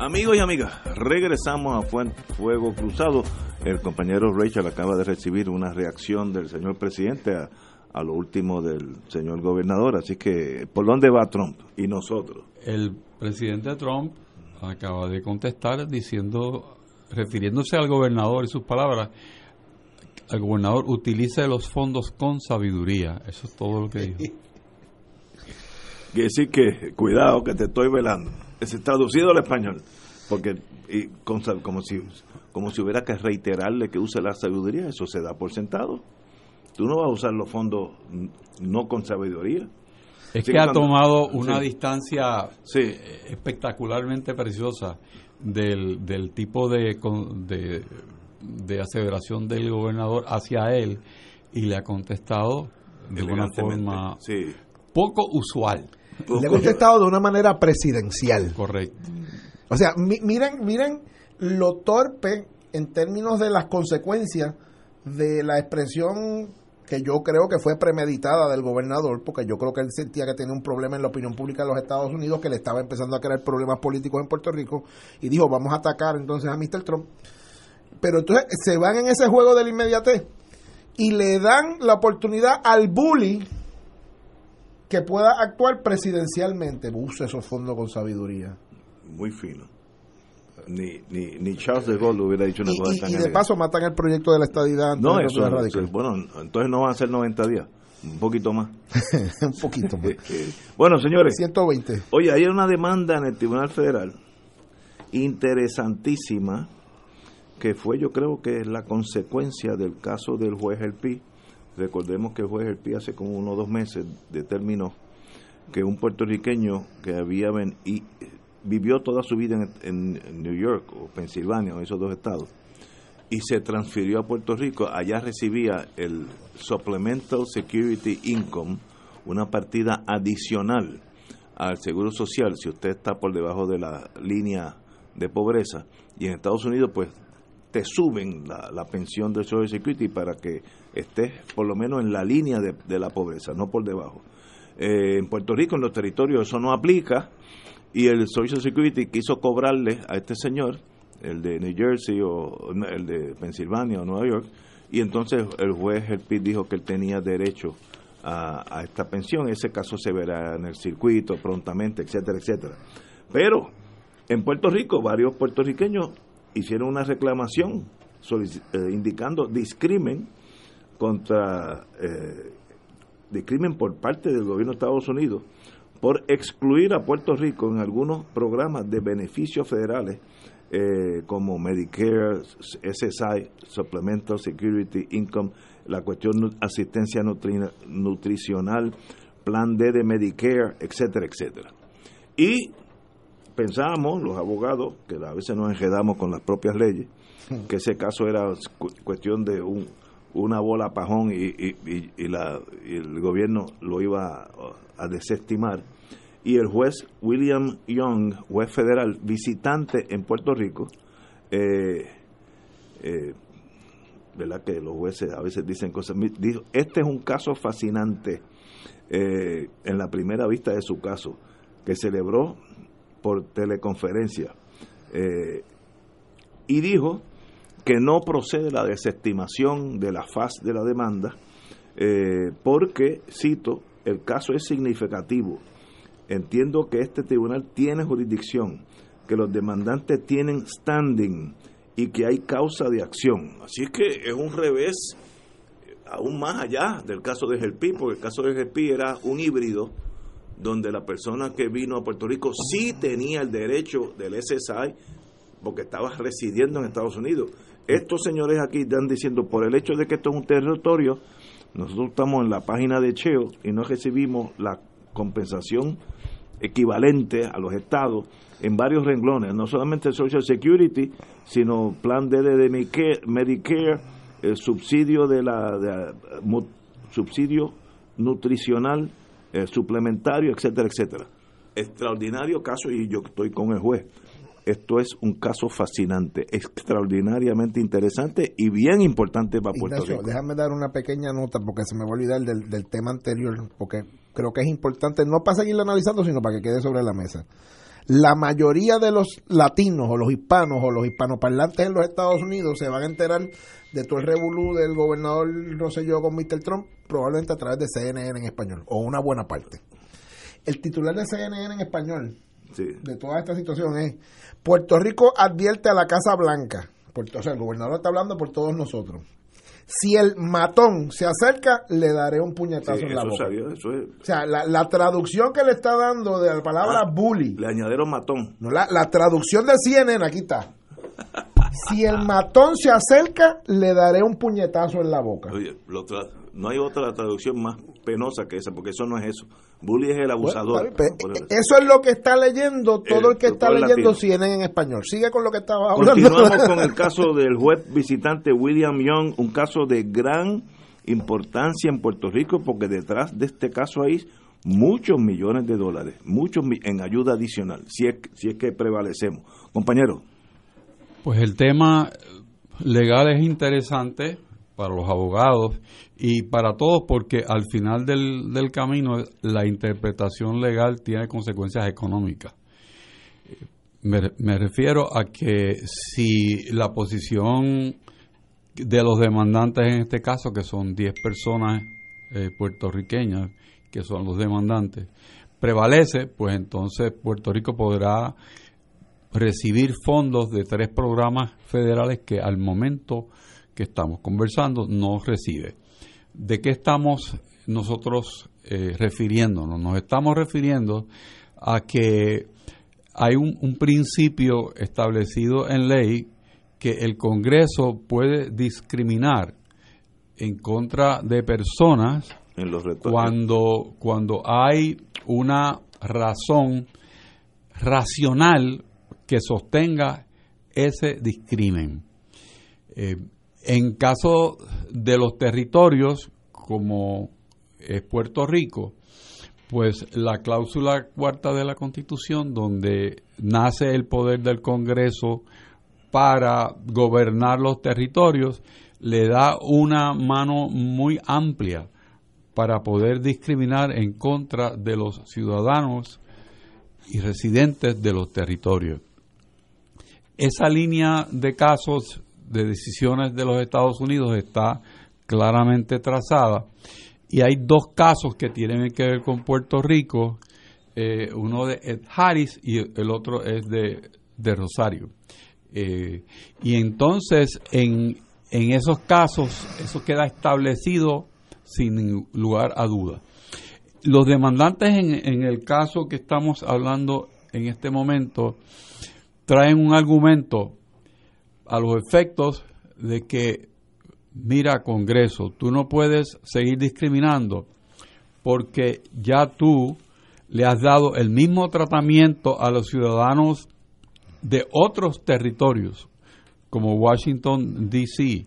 Amigos y amigas, regresamos a Fuego Cruzado. El compañero Rachel acaba de recibir una reacción del señor presidente a, a lo último del señor gobernador. Así que, ¿por dónde va Trump y nosotros? El presidente Trump acaba de contestar diciendo, refiriéndose al gobernador y sus palabras, al gobernador utilice los fondos con sabiduría. Eso es todo lo que dijo. Quiere decir que, cuidado, que te estoy velando. Es traducido al español. Porque, y como, si, como si hubiera que reiterarle que use la sabiduría, eso se da por sentado. Tú no vas a usar los fondos no con sabiduría. Es que ha cuando- tomado una sí. distancia Sí. eh, espectacularmente preciosa del, del tipo de, de, de aseveración del gobernador hacia él y le ha contestado de una forma Sí. poco usual. Le he contestado de una manera presidencial. Correcto. O sea, mi- miren, miren lo torpe en términos de las consecuencias de la expresión que yo creo que fue premeditada del gobernador, porque yo creo que él sentía que tenía un problema en la opinión pública de los Estados Unidos, que le estaba empezando a crear problemas políticos en Puerto Rico, y dijo, vamos a atacar entonces a Mr. Trump. Pero entonces se van en ese juego de la inmediatez y le dan la oportunidad al bully que pueda actuar presidencialmente. Use esos fondos con sabiduría. Muy fino. Ni, ni, ni Charles de Gaulle hubiera dicho una Y, cosa y- tan y de paso matan el proyecto de la estadidad. antes No, de eso, eso- radical. bueno, entonces no van a ser 90 días, un poquito más. un poquito más. Bueno, señores, 120. Oye, hay una demanda en el Tribunal Federal interesantísima que fue yo creo que es la consecuencia del caso del juez El Pi. Recordemos que el juez El hace como uno o dos meses determinó que un puertorriqueño que había ven- vivió toda su vida en, en New York o Pensilvania, o esos dos estados, y se transfirió a Puerto Rico, allá recibía el Supplemental Security Income, una partida adicional al Seguro Social si usted está por debajo de la línea de pobreza. Y en Estados Unidos, pues, te suben la, pensión del Social Security para que estés por lo menos en la línea de, de la pobreza, no por debajo. Eh, en Puerto Rico, en los territorios, eso no aplica y el Social Security quiso cobrarle a este señor, el de New Jersey o el de Pensilvania o Nueva York, y entonces el juez el PIT dijo que él tenía derecho a esta pensión. Ese caso se verá en el circuito prontamente, etcétera, etcétera. Pero en Puerto Rico, varios puertorriqueños hicieron una reclamación eh, indicando discrimen contra eh, discrimen por parte del gobierno de Estados Unidos por excluir a Puerto Rico en algunos programas de beneficios federales eh, como Medicare, SSI, Supplemental Security Income, la cuestión nu- asistencia nutri- nutricional, plan D de Medicare, etcétera, etcétera. Y pensábamos, los abogados, que a veces nos enredamos con las propias leyes, que ese caso era cu- cuestión de un, una bola pajón y, y- y- y la, y el gobierno lo iba a, a desestimar. y el juez William Young, juez federal visitante en Puerto Rico, eh, eh, ¿verdad? Que los jueces a veces dicen cosas. Dijo, este es un caso fascinante eh, en la primera vista de su caso, que celebró por teleconferencia. Eh, y dijo que no procede la desestimación de la faz de la demanda, eh, porque, cito, el caso es significativo. Entiendo que este tribunal tiene jurisdicción, que los demandantes tienen standing y que hay causa de acción. Así es que es un revés aún más allá del caso de Gelpi, porque el caso de Gelpi era un híbrido donde la persona que vino a Puerto Rico sí tenía el derecho del SSI porque estaba residiendo en Estados Unidos. Estos señores aquí están diciendo, por el hecho de que esto es un territorio, nosotros estamos en la página de Cheo y no recibimos la compensación equivalente a los estados en varios renglones, no solamente Social Security, sino plan D de Medicare, el subsidio de la subsidio nutricional eh, suplementario, etcétera, etcétera. Extraordinario caso y yo estoy con el juez. Esto es un caso fascinante, extraordinariamente interesante y bien importante para Puerto Rico. Déjame dar una pequeña nota porque se me va a olvidar del, del tema anterior, porque creo que es importante no para seguirlo analizando, sino para que quede sobre la mesa la mayoría de los latinos o los hispanos o los hispanoparlantes en los Estados Unidos se van a enterar de todo el revolú del gobernador Rosselló con Mr. Trump, probablemente a través de CNN en español, o una buena parte. El titular de CNN en español de toda esta situación es Puerto Rico advierte a la Casa Blanca. o sea, el gobernador está hablando por todos nosotros si el matón se acerca, le daré un puñetazo en la boca. O sea, la, traducción que le está dando de la palabra ah, bully. Le añadieron matón. No, la, la traducción de CNN, aquí está. Si el matón se acerca, le daré un puñetazo en la boca. Oye, no hay otra traducción más penosa que esa, porque eso no es eso. Bully es el abusador. eso es lo que está leyendo todo el, que está leyendo CNN en español. Sigue con lo que estaba hablando. Continuamos con el caso del juez visitante William Young, un caso de gran importancia en Puerto Rico, porque detrás de este caso hay muchos millones de dólares, muchos en ayuda adicional, si es, si es que prevalecemos. Compañero. Pues el tema legal es interesante para los abogados y para todos porque al final del, del camino la interpretación legal tiene consecuencias económicas. Me, me, refiero a que si la posición de los demandantes en este caso, que son 10 personas eh, puertorriqueñas, que son los demandantes, prevalece, pues entonces Puerto Rico podrá recibir fondos de tres programas federales que al momento que estamos conversando no recibe. ¿De qué estamos nosotros eh, refiriéndonos? Nos estamos refiriendo a que hay un, principio establecido en ley que el Congreso puede discriminar en contra de personas cuando, cuando hay una razón racional que sostenga ese discrimen. Eh, en caso de los territorios, como es Puerto Rico, pues la cláusula cuarta de la Constitución, donde nace el poder del Congreso para gobernar los territorios, le da una mano muy amplia para poder discriminar en contra de los ciudadanos y residentes de los territorios. Esa línea de casos de decisiones de los Estados Unidos está claramente trazada. Y hay dos casos que tienen que ver con Puerto Rico, eh, uno de Ed Harris y el otro es de, Rosario. Eh, y entonces, en, en esos casos, eso queda establecido sin lugar a duda. Los demandantes en, en el caso que estamos hablando en este momento traen un argumento a los efectos de que, mira Congreso, tú no puedes seguir discriminando porque ya tú le has dado el mismo tratamiento a los ciudadanos de otros territorios, como Washington, D.C.,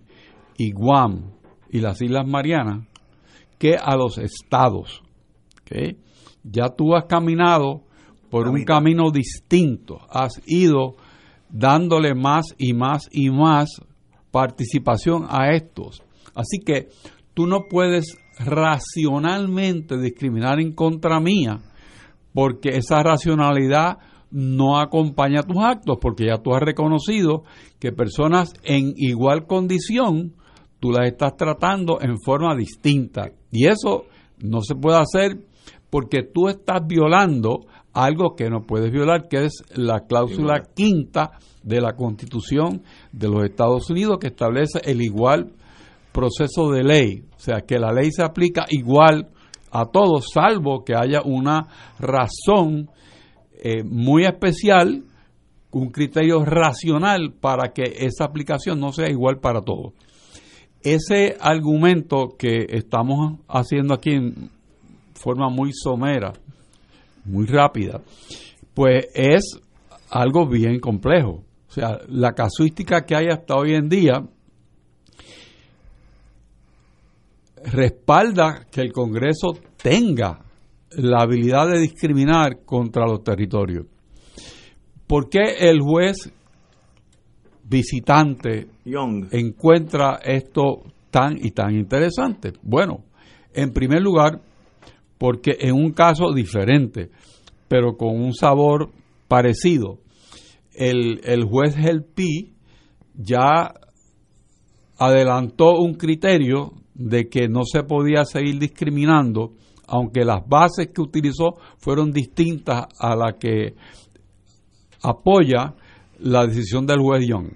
y Guam y las Islas Marianas, que a los estados. ya tú has caminado por un camino distinto, has ido dándole más y más y más participación a estos. Así que tú no puedes racionalmente discriminar en contra mía porque esa racionalidad no acompaña tus actos, porque ya tú has reconocido que personas en igual condición tú las estás tratando en forma distinta. Y eso no se puede hacer porque tú estás violando algo que no puedes violar, que es la cláusula quinta de la Constitución de los Estados Unidos, que establece el igual proceso de ley. O sea, que la ley se aplica igual a todos, salvo que haya una razón eh, muy especial, un criterio racional para que esa aplicación no sea igual para todos. Ese argumento que estamos haciendo aquí en forma muy somera, muy rápida, pues es algo bien complejo. O sea, la casuística que hay hasta hoy en día respalda que el Congreso tenga la habilidad de discriminar contra los territorios. ¿Por qué el juez visitante encuentra esto tan y tan interesante? Bueno, en primer lugar, porque en un caso diferente, pero con un sabor parecido, el, el juez Helpi ya adelantó un criterio de que no se podía seguir discriminando, aunque las bases que utilizó fueron distintas a la que apoya la decisión del juez Young.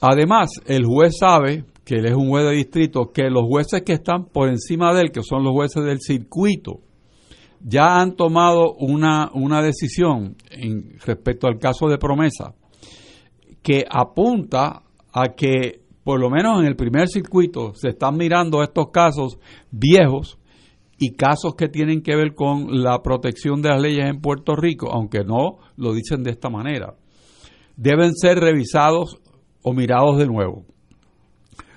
Además, el juez sabe que él es un juez de distrito, que los jueces que están por encima de él, que son los jueces del circuito, ya han tomado una, una decisión en, respecto al caso de promesa que apunta a que por lo menos en el primer circuito se están mirando estos casos viejos y casos que tienen que ver con la protección de las leyes en Puerto Rico, aunque no lo dicen de esta manera, deben ser revisados o mirados de nuevo.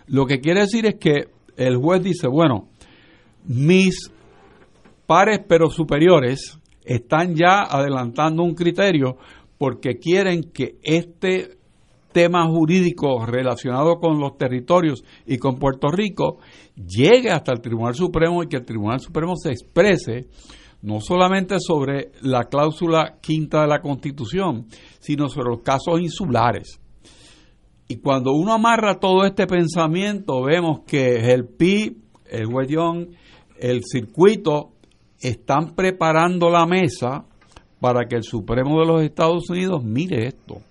Lo que quiere decir es que el juez dice, bueno, mis pares pero superiores están ya adelantando un criterio porque quieren que este tema jurídico relacionado con los territorios y con Puerto Rico llegue hasta el Tribunal Supremo y que el Tribunal Supremo se exprese no solamente sobre la cláusula quinta de la Constitución, sino sobre los casos insulares. Y cuando uno amarra todo este pensamiento, vemos que el PIB, el Huellón, el circuito están preparando la mesa para que el Supremo de los Estados Unidos mire esto.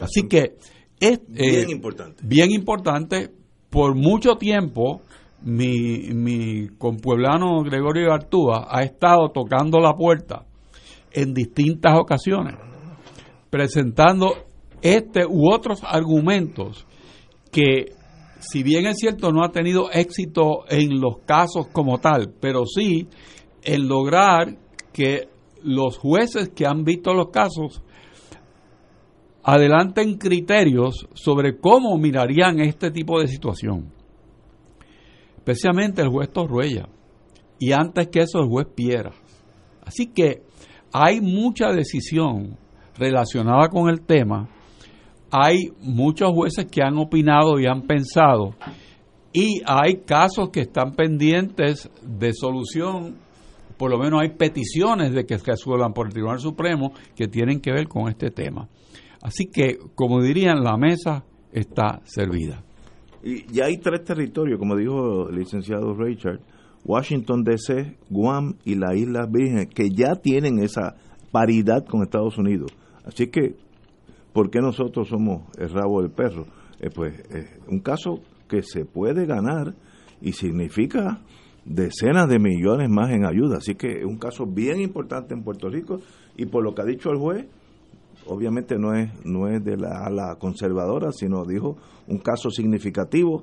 Así que es bien eh, importante. Bien importante. Por mucho tiempo, mi, mi compueblano Gregorio Artúa ha estado tocando la puerta en distintas ocasiones, presentando este u otros argumentos que, si bien es cierto, no ha tenido éxito en los casos como tal, pero sí en lograr que los jueces que han visto los casos adelanten criterios sobre cómo mirarían este tipo de situación. Especialmente el juez Torruella y antes que eso el juez Piera. Así que hay mucha decisión relacionada con el tema hay muchos jueces que han opinado y han pensado y hay casos que están pendientes de solución, por lo menos hay peticiones de que se resuelvan por el Tribunal Supremo que tienen que ver con este tema. Así que, como dirían, la mesa está servida. Y ya hay tres territorios, como dijo el licenciado Richard, Washington DC, Guam y las Islas Vírgenes, que ya tienen esa paridad con Estados Unidos. Así que ¿Por qué nosotros somos el rabo del perro? Eh, pues es un caso que se puede ganar y significa decenas de millones más en ayuda. Así que es un caso bien importante en Puerto Rico y por lo que ha dicho el juez, obviamente no es, no es de la ala conservadora, sino dijo un caso significativo.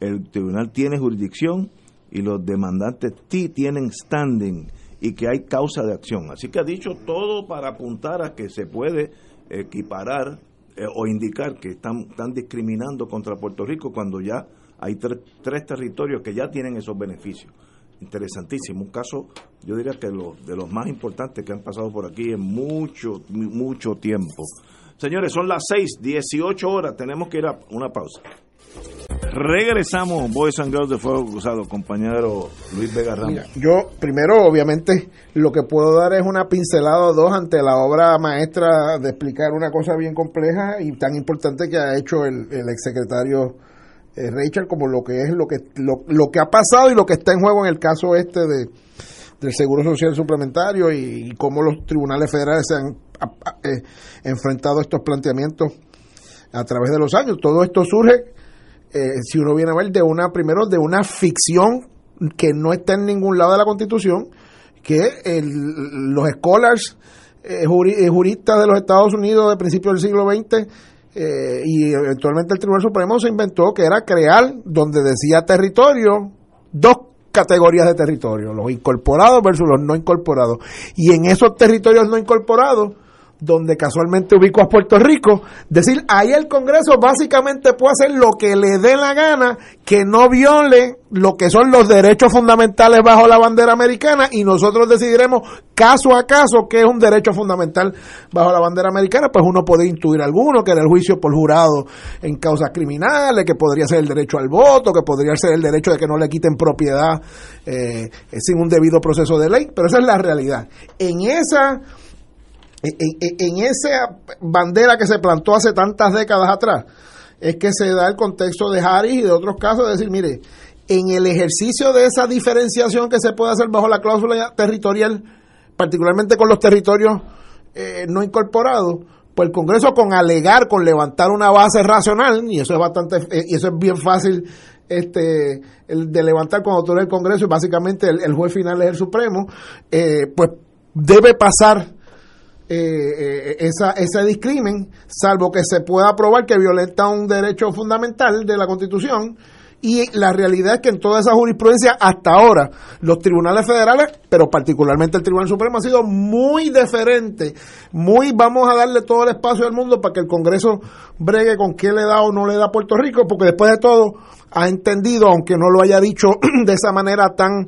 El tribunal tiene jurisdicción y los demandantes tienen standing y que hay causa de acción. Así que ha dicho todo para apuntar a que se puede equiparar eh, o indicar que están, están discriminando contra Puerto Rico cuando ya hay tres territorios que ya tienen esos beneficios. interesantísimo, un caso, yo diría que lo, de los más importantes que han pasado por aquí en mucho, mucho tiempo. Señores, son las 6, 18 horas, tenemos que ir a una pausa. Regresamos, Boys and Girls de Fuego Cruzado, compañero Luis Vega Ramos. yo, primero, obviamente, lo que puedo dar es una pincelada o dos ante la obra maestra de explicar una cosa bien compleja y tan importante que ha hecho el, el exsecretario eh, Rachel como lo que es lo que lo, que ha pasado y lo que está en juego en el caso este de del Seguro Social Suplementario y, cómo los tribunales federales se han eh, enfrentado estos planteamientos a través de los años. Todo esto surge, eh, si uno viene a ver, de una, primero, de una ficción que no está en ningún lado de la Constitución, que los scholars, juristas de los Estados Unidos de principios del siglo XX, eh, y eventualmente el Tribunal Supremo se inventó que era crear, donde decía territorio, dos categorías de territorio, los incorporados versus los no incorporados. Y en esos territorios no incorporados, donde casualmente ubicó a Puerto Rico, decir, ahí el Congreso básicamente puede hacer lo que le dé la gana, que no viole lo que son los derechos fundamentales bajo la bandera americana y nosotros decidiremos caso a caso qué es un derecho fundamental bajo la bandera americana, pues uno puede intuir alguno, que era el juicio por jurado en causas criminales, que podría ser el derecho al voto, que podría ser el derecho de que no le quiten propiedad eh, sin un debido proceso de ley, pero esa es la realidad. En esa en, esa bandera que se plantó hace tantas décadas atrás, es que se da el contexto de Harris y de otros casos, de decir, mire, en el ejercicio de esa diferenciación que se puede hacer bajo la cláusula territorial, particularmente con los territorios eh, no incorporados, pues el Congreso con alegar, con levantar una base racional, y eso es bastante, eh, y eso es bien fácil este de levantar con autoridad del Congreso y básicamente el, juez final es el Supremo, eh, pues debe pasar eh, eh, esa, ese discrimen, salvo que se pueda probar que violenta un derecho fundamental de la Constitución. Y la realidad es que en toda esa jurisprudencia, hasta ahora, los tribunales federales, pero particularmente el Tribunal Supremo, ha sido muy deferente, muy vamos a darle todo el espacio del mundo para que el Congreso bregue con qué le da o no le da a Puerto Rico, porque después de todo ha entendido, aunque no lo haya dicho de esa manera tan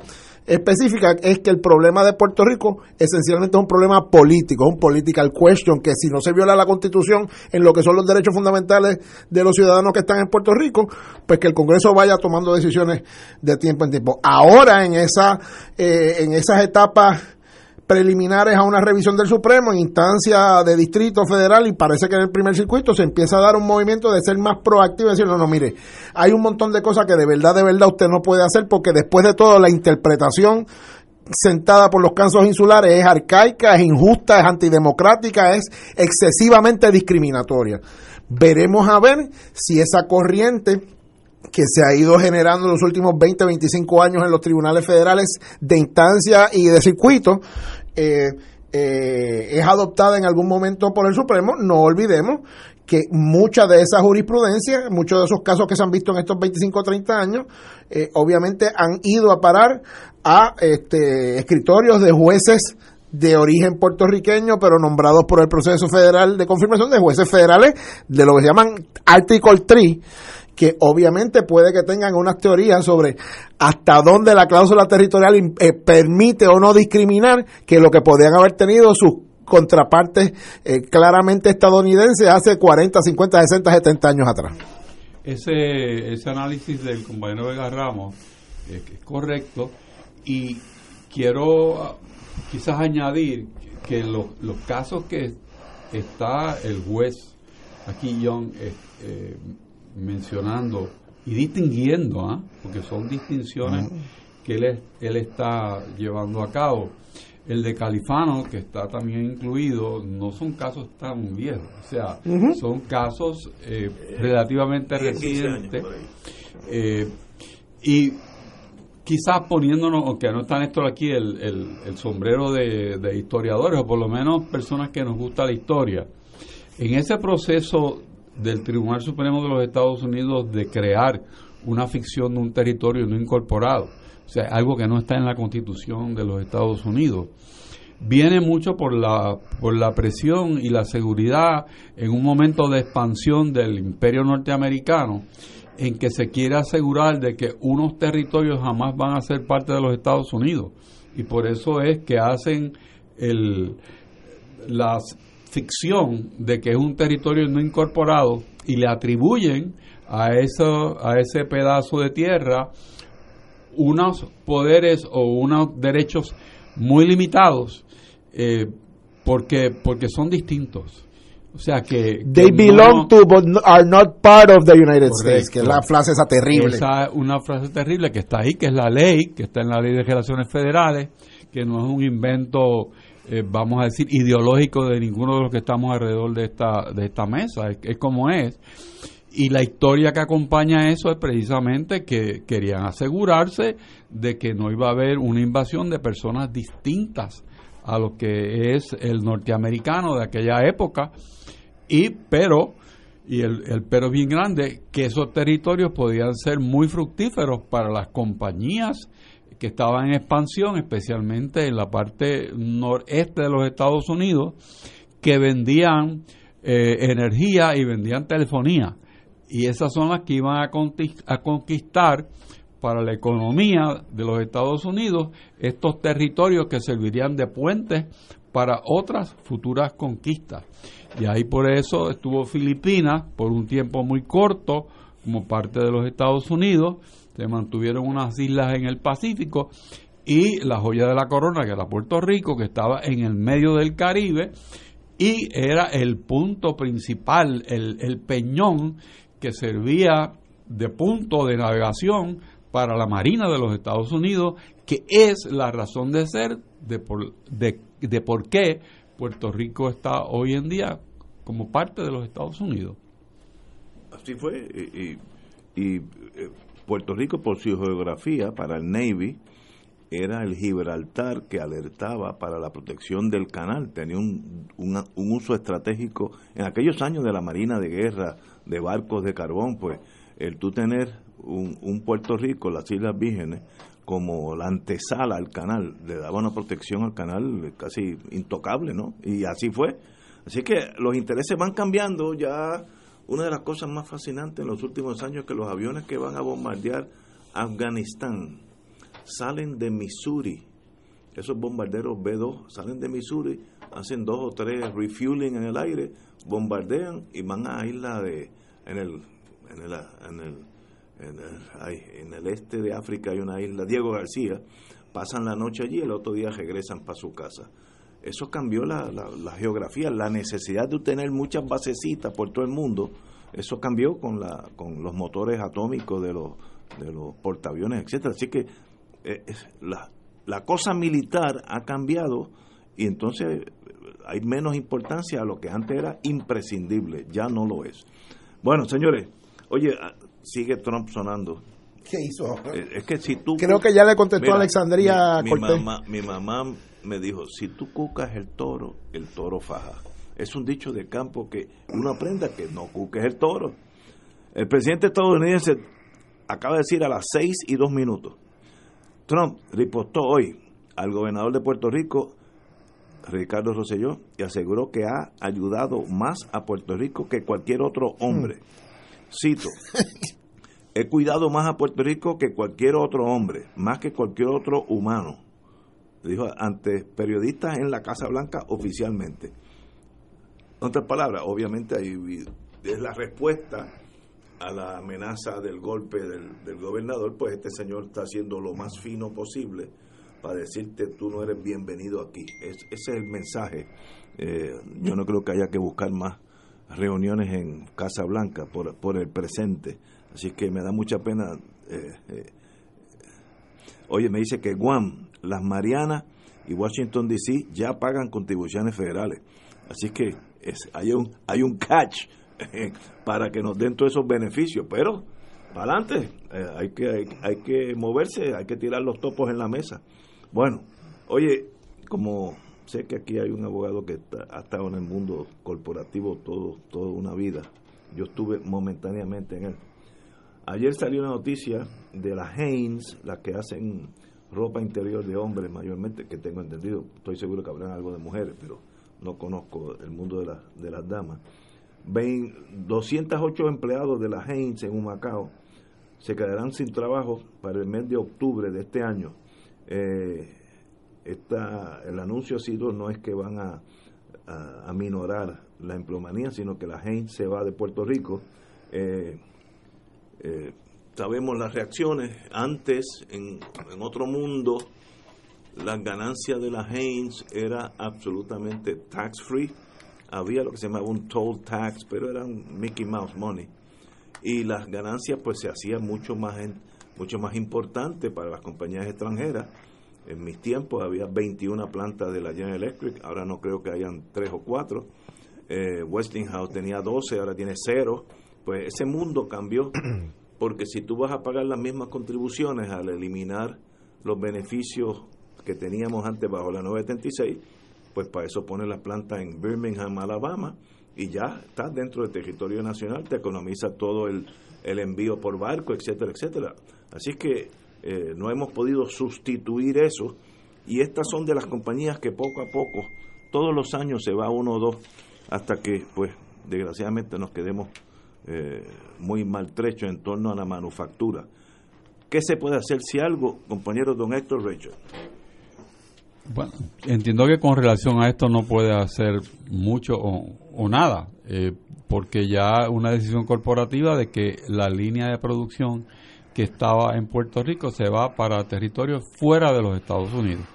específica es que el problema de Puerto Rico esencialmente es un problema político, un political question, que si no se viola la constitución en lo que son los derechos fundamentales de los ciudadanos que están en Puerto Rico, pues que el Congreso vaya tomando decisiones de tiempo en tiempo. Ahora en esa, eh, en esas etapas preliminares a una revisión del Supremo en instancia de distrito federal y parece que en el primer circuito se empieza a dar un movimiento de ser más proactivo y decir, no, no, mire, hay un montón de cosas que de verdad, de verdad usted no puede hacer porque después de todo la interpretación sentada por los casos insulares es arcaica, es injusta, es antidemocrática, es excesivamente discriminatoria. Veremos a ver si esa corriente que se ha ido generando en los últimos 20, 25 años en los tribunales federales de instancia y de circuito, eh, eh, es adoptada en algún momento por el Supremo, no olvidemos que mucha de esa jurisprudencia, muchos de esos casos que se han visto en estos 25 o 30 años, eh, obviamente han ido a parar a este, escritorios de jueces de origen puertorriqueño, pero nombrados por el proceso federal de confirmación de jueces federales de lo que se llaman Article 3 que obviamente puede que tengan unas teorías sobre hasta dónde la cláusula territorial eh, permite o no discriminar, que lo que podrían haber tenido sus contrapartes eh, claramente estadounidenses hace 40, 50, 60, 70 años atrás. Ese, ese análisis del compañero Vega Ramos es correcto y quiero ah, quizás añadir que los, los casos que está el juez aquí John eh, mencionando y distinguiendo, ¿ah? porque son distinciones que él, él está llevando a cabo. El de Califano, que está también incluido, no son casos tan viejos, o sea, son casos eh, relativamente recientes. Eh, y quizás poniéndonos, aunque no está Néstor aquí, el, el, sombrero de, de, historiadores, o por lo menos personas que nos gusta la historia, en ese proceso del Tribunal Supremo de los Estados Unidos de crear una ficción de un territorio no incorporado, o sea, algo que no está en la Constitución de los Estados Unidos. Viene mucho por la, por la presión y la seguridad en un momento de expansión del imperio norteamericano en que se quiere asegurar de que unos territorios jamás van a ser parte de los Estados Unidos. Y por eso es que hacen el, la ficción de que es un territorio no incorporado y le atribuyen a, eso, a ese pedazo de tierra unos poderes o unos derechos muy limitados eh, porque, porque son distintos. O sea que... They belong to but are not part of the United States, que es la frase esa terrible. Esa una frase terrible que está ahí, que es la ley, que está en la ley de relaciones federales, que no es un invento, eh, vamos a decir, ideológico de ninguno de los que estamos alrededor de esta, de esta mesa, es, es como es. Y la historia que acompaña eso es precisamente que querían asegurarse de que no iba a haber una invasión de personas distintas a lo que es el norteamericano de aquella época y pero y el, el pero bien grande que esos territorios podían ser muy fructíferos para las compañías que estaban en expansión especialmente en la parte noreste de los Estados Unidos que vendían eh, energía y vendían telefonía y esas son las que iban a conquistar para la economía de los Estados Unidos estos territorios que servirían de puentes para otras futuras conquistas. Y ahí por eso estuvo Filipinas por un tiempo muy corto como parte de los Estados Unidos, se mantuvieron unas islas en el Pacífico y la joya de la corona, que era Puerto Rico, que estaba en el medio del Caribe y era el punto principal, el, el peñón que servía de punto de navegación para la Marina de los Estados Unidos, que es la razón de ser de por, de, de por qué Puerto Rico está hoy en día como parte de los Estados Unidos. Así fue. Y, y, eh, Puerto Rico, por su geografía, para el Navy, era el Gibraltar que alertaba para la protección del canal. Tenía un, un, uso estratégico en aquellos años de la Marina de Guerra, de barcos de carbón, pues el tú tener un, un Puerto Rico, las Islas Vírgenes, como la antesala al canal, le daba una protección al canal casi intocable, ¿no? Y así fue. Así que los intereses van cambiando. Ya una de las cosas más fascinantes en los últimos años es que los aviones que van a bombardear Afganistán salen de Missouri. Esos bombarderos B-2 salen de Missouri, hacen dos o tres refueling en el aire, bombardean y van a isla de en el en el, en el en el, en el este de África hay una isla, Diego García, pasan la noche allí y el otro día regresan para su casa. Eso cambió la, la, geografía, la necesidad de tener muchas basecitas por todo el mundo, eso cambió con, la, con los motores atómicos de los, de los portaaviones, etcétera. Así que eh, la, la cosa militar ha cambiado y entonces hay menos importancia a lo que antes era imprescindible, ya no lo es. Bueno, señores, oye, sigue Trump sonando. ¿Qué hizo? Es que si tú... Creo que ya le contestó a Alexandria mi, mi mamá, mi mamá me dijo, si tú cucas el toro, el toro faja. Es un dicho de campo que uno aprenda que no cuques el toro. El presidente estadounidense acaba de decir a las seis y dos minutos. Trump ripostó hoy al gobernador de Puerto Rico, Ricardo Rosselló, y aseguró que ha ayudado más a Puerto Rico que cualquier otro hombre. Cito, he cuidado más a Puerto Rico que cualquier otro hombre, más que cualquier otro humano, dijo ante periodistas en la Casa Blanca oficialmente. En otras palabras, obviamente ahí es la respuesta a la amenaza del golpe del, del, gobernador, pues este señor está haciendo lo más fino posible para decirte tú no eres bienvenido aquí. Es, ese es el mensaje. Eh, yo no creo que haya que buscar más reuniones en Casa Blanca por, por el presente. Así que me da mucha pena. Eh, eh. Oye, me dice que Guam, las Marianas y Washington DC ya pagan contribuciones federales. Así que hay, un, hay un catch para que nos den todos esos beneficios, pero para adelante, eh, hay, que, hay, hay que moverse, hay que tirar los topos en la mesa. Bueno, oye, como sé que aquí hay un abogado que ha estado en el mundo corporativo todo, toda una vida. Yo estuve momentáneamente en él. Ayer salió una noticia de las Hanes, las que hacen ropa interior de hombres mayormente, que tengo entendido, estoy seguro que habrán algo de mujeres, pero no conozco el mundo de, la, de las damas. 208 empleados de las Hanes en Humacao se quedarán sin trabajo para el mes de octubre de este año. Eh, el anuncio ha sido no es que van a, a, minorar la empleomanía, sino que la gente se va de Puerto Rico. Eh, eh, sabemos las reacciones. Antes, en, en otro mundo, las ganancias de la Haynes era absolutamente tax free. Había lo que se llamaba un toll tax, pero eran Mickey Mouse money. Y las ganancias pues se hacían mucho más mucho más para las compañías extranjeras. En mis tiempos había 21 plantas de la General Electric, ahora no creo que hayan 3 o 4. Eh, Westinghouse tenía 12, ahora tiene 0. Pues ese mundo cambió porque si tú vas a pagar las mismas contribuciones al eliminar los beneficios que teníamos antes bajo la 976, pues para eso pones la planta en Birmingham, Alabama, y ya estás dentro del territorio nacional, te economiza todo el, el envío por barco, etcétera, etcétera. Así que eh, no hemos podido sustituir eso, y estas son de las compañías que poco a poco, todos los años se va uno o dos, hasta que, pues, desgraciadamente nos quedemos eh, muy maltrechos en torno a la manufactura. ¿Qué se puede hacer si algo, compañero don Héctor Rachel? Bueno, entiendo que con relación a esto no puede hacer mucho o, nada, eh, porque ya una decisión corporativa de que la línea de producción que estaba en Puerto Rico se va para territorios fuera de los Estados Unidos.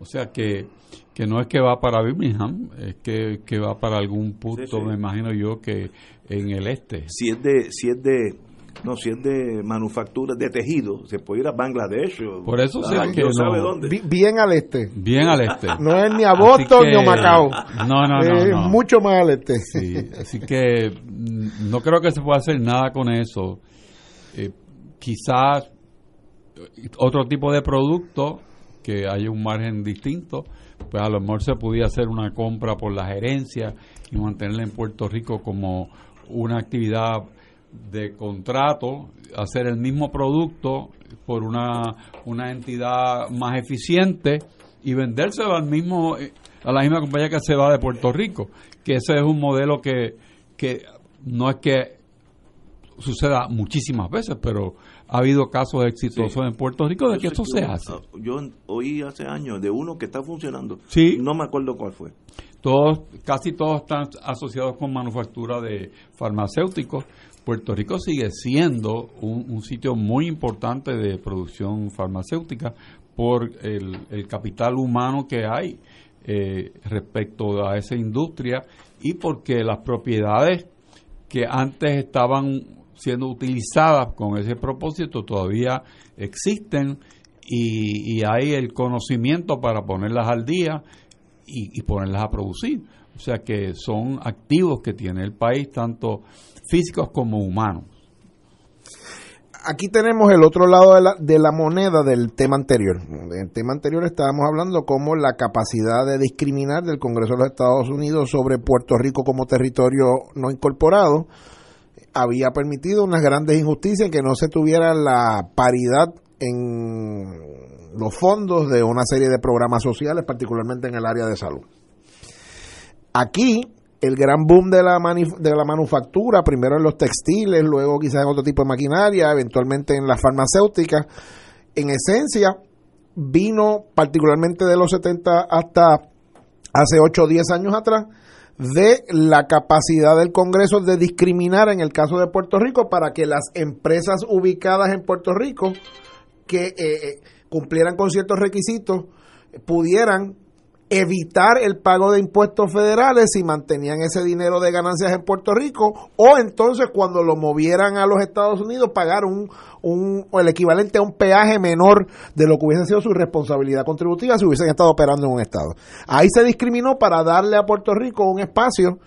O sea que, que no es que va para Birmingham, es que, que va para algún punto, me imagino yo, que en el este. Si es de, si es de no, si es de manufactura de tejido, se puede ir a Bangladesh. Por eso sé que no, sabe dónde. Bien al este. Bien al este. No es ni a Boston ni a Macao. No, no, no, es mucho más al este. Sí, así que mm, no creo que se pueda hacer nada con eso. Eh, quizás otro tipo de producto que haya un margen distinto, pues a lo mejor se pudiera hacer una compra por la gerencia y mantenerla en Puerto Rico como una actividad de contrato, hacer el mismo producto por una, una entidad más eficiente y vendérselo al mismo eh, a la misma compañía que se va de Puerto Rico, que ese es un modelo que, que no es que suceda muchísimas veces, pero ha habido casos exitosos en Puerto Rico de que esto se hace. Yo oí hace años de uno que está funcionando. Sí. No me acuerdo cuál fue. Todos, casi todos están asociados con manufactura de farmacéuticos, Puerto Rico sigue siendo un, sitio muy importante de producción farmacéutica por el, capital humano que hay eh, respecto a esa industria y porque las propiedades que antes estaban siendo utilizadas con ese propósito todavía existen y, hay el conocimiento para ponerlas al día y, ponerlas a producir. O sea que son activos que tiene el país, tanto físicos como humanos. Aquí tenemos el otro lado de la, de la moneda del tema anterior. En el tema anterior estábamos hablando cómo la capacidad de discriminar del Congreso de los Estados Unidos sobre Puerto Rico como territorio no incorporado había permitido unas grandes injusticias que no se tuviera la paridad en los fondos de una serie de programas sociales, particularmente en el área de salud. Aquí el gran boom de la, de la manufactura, primero en los textiles, luego quizás en otro tipo de maquinaria, eventualmente en las farmacéuticas, en esencia vino particularmente de los 70 hasta hace 8 o 10 años atrás de la capacidad del Congreso de discriminar en el caso de Puerto Rico para que las empresas ubicadas en Puerto Rico que eh, eh, cumplieran con ciertos requisitos pudieran evitar el pago de impuestos federales si mantenían ese dinero de ganancias en Puerto Rico o entonces cuando lo movieran a los Estados Unidos pagar un, el equivalente a un peaje menor de lo que hubiese sido su responsabilidad contributiva si hubiesen estado operando en un estado. Ahí se discriminó para darle a Puerto Rico un espacio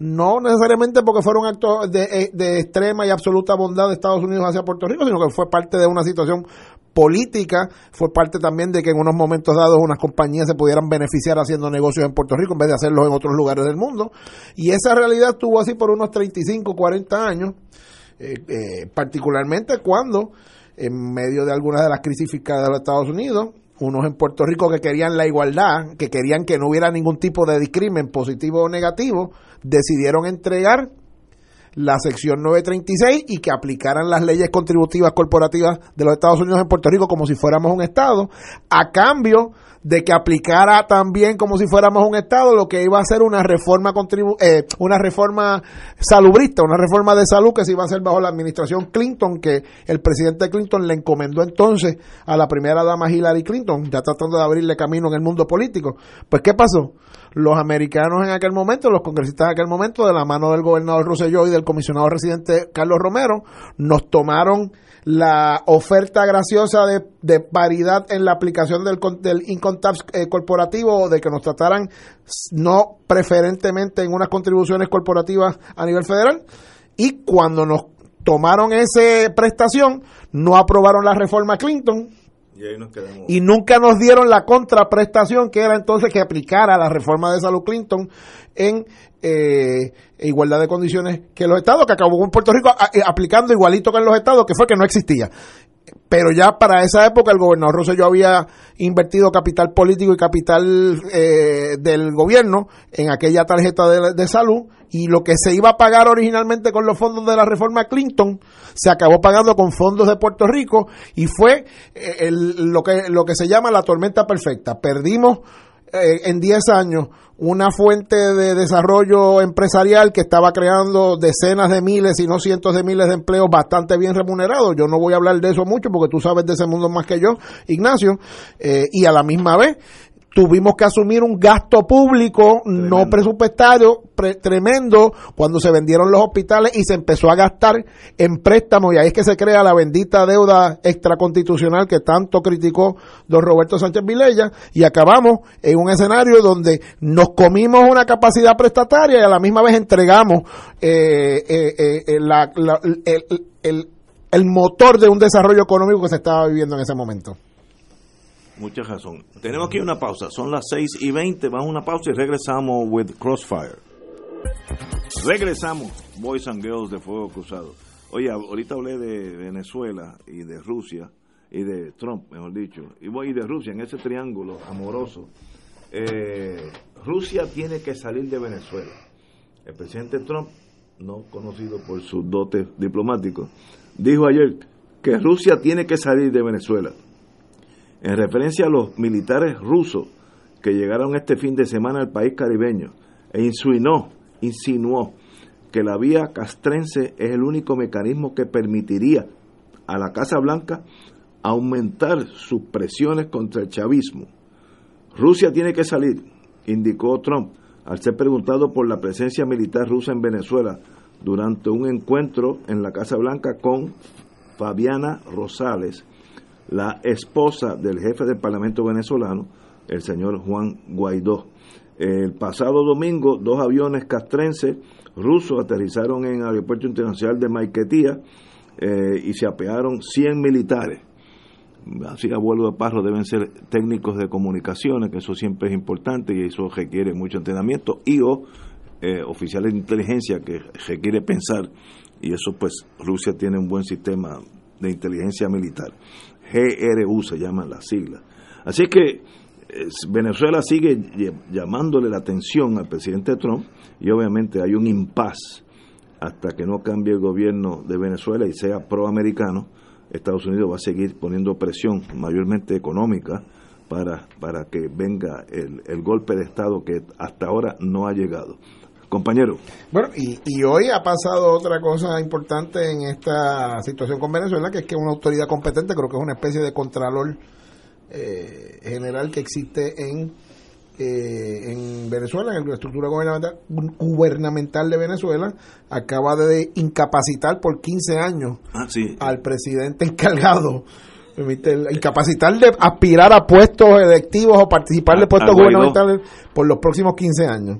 no necesariamente porque fuera un acto de, eh, de, extrema y absoluta bondad de Estados Unidos hacia Puerto Rico, sino que fue parte de una situación política, fue parte también de que en unos momentos dados unas compañías se pudieran beneficiar haciendo negocios en Puerto Rico en vez de hacerlos en otros lugares del mundo. Y esa realidad estuvo así por unos 35, 40 años, eh, eh, particularmente cuando, en medio de algunas de las crisis fiscales de los Estados Unidos, unos en Puerto Rico que querían la igualdad, que querían que no hubiera ningún tipo de discrimen positivo o negativo, decidieron entregar la sección 936 y que aplicaran las leyes contributivas corporativas de los Estados Unidos en Puerto Rico como si fuéramos un Estado, a cambio de que aplicara también como si fuéramos un Estado lo que iba a ser una reforma contribu eh, una reforma salubrista, una reforma de salud que se iba a hacer bajo la administración Clinton, que el presidente Clinton le encomendó entonces a la primera dama Hillary Clinton, ya tratando de abrirle camino en el mundo político. Pues, ¿qué pasó? Los americanos en aquel momento, los congresistas en aquel momento, de la mano del gobernador Rosselló y del comisionado residente Carlos Romero, nos tomaron la oferta graciosa de, paridad en la aplicación del, del income tax eh, corporativo, de que nos trataran no preferentemente en unas contribuciones corporativas a nivel federal. Y cuando nos tomaron esa prestación, no aprobaron la reforma Clinton, y, nunca nos dieron la contraprestación que era entonces que aplicara la reforma de salud Clinton en eh, igualdad de condiciones que los estados, que acabó en Puerto Rico eh, aplicando igualito que en los estados, que fue que no existía pero ya para esa época el gobernador Rosselló había invertido capital político y capital eh, del gobierno en aquella tarjeta de, salud y lo que se iba a pagar originalmente con los fondos de la reforma Clinton se acabó pagando con fondos de Puerto Rico y fue eh, lo, que, lo que se llama la tormenta perfecta. Perdimos eh, en 10 años una fuente de desarrollo empresarial que estaba creando decenas de miles, y no cientos de miles de empleos bastante bien remunerados. Yo no voy a hablar de eso mucho porque tú sabes de ese mundo más que yo, Ignacio. Eh, y a la misma vez tuvimos que asumir un gasto público no presupuestario tremendo cuando se vendieron los hospitales y se empezó a gastar en préstamos. Y ahí es que se crea la bendita deuda extraconstitucional que tanto criticó don Roberto Sánchez Vilella. Y acabamos en un escenario donde nos comimos una capacidad prestataria y a la misma vez entregamos eh, eh, eh, el, el motor de un desarrollo económico que se estaba viviendo en ese momento. Mucha razón. Tenemos aquí una pausa. Son las 6 y 20. Vamos a una pausa y regresamos with Crossfire. Regresamos. Boys and Girls de Fuego Cruzado. Oye, ahorita hablé de Venezuela y de Rusia y de Trump, mejor dicho. Y voy de Rusia en ese triángulo amoroso. Eh, Rusia tiene que salir de Venezuela. El presidente Trump, no conocido por sus dotes diplomáticos, dijo ayer que Rusia tiene que salir de Venezuela en referencia a los militares rusos que llegaron este fin de semana al país caribeño, e insinuó, insinuó que la vía castrense es el único mecanismo que permitiría a la Casa Blanca aumentar sus presiones contra el chavismo. Rusia tiene que salir, indicó Trump, al ser preguntado por la presencia militar rusa en Venezuela durante un encuentro en la Casa Blanca con Fabiana Rosales, la esposa del jefe del Parlamento venezolano, el señor Juan Guaidó. El pasado domingo, dos aviones castrenses rusos aterrizaron en el Aeropuerto Internacional de Maiquetía eh, y se apearon 100 militares. Así a vuelo de parro deben ser técnicos de comunicaciones, que eso siempre es importante y eso requiere mucho entrenamiento, y o eh, oficiales de inteligencia que requiere pensar, y eso pues Rusia tiene un buen sistema de inteligencia militar. GRU se llaman las siglas. Así que Venezuela sigue llamándole la atención al presidente Trump y obviamente hay un impas hasta que no cambie el gobierno de Venezuela y sea proamericano. Estados Unidos va a seguir poniendo presión, mayormente económica, para, para que venga el, el golpe de Estado que hasta ahora no ha llegado. Compañero. Bueno, y, y, hoy ha pasado otra cosa importante en esta situación con Venezuela, que es que una autoridad competente, creo que es una especie de contralor eh, general que existe en, eh, en Venezuela, en la estructura gubernamental, gubernamental de Venezuela, acaba de incapacitar por 15 años ah, al presidente encargado incapacitar de aspirar a puestos electivos o participar de puestos gubernamentales por los próximos 15 años.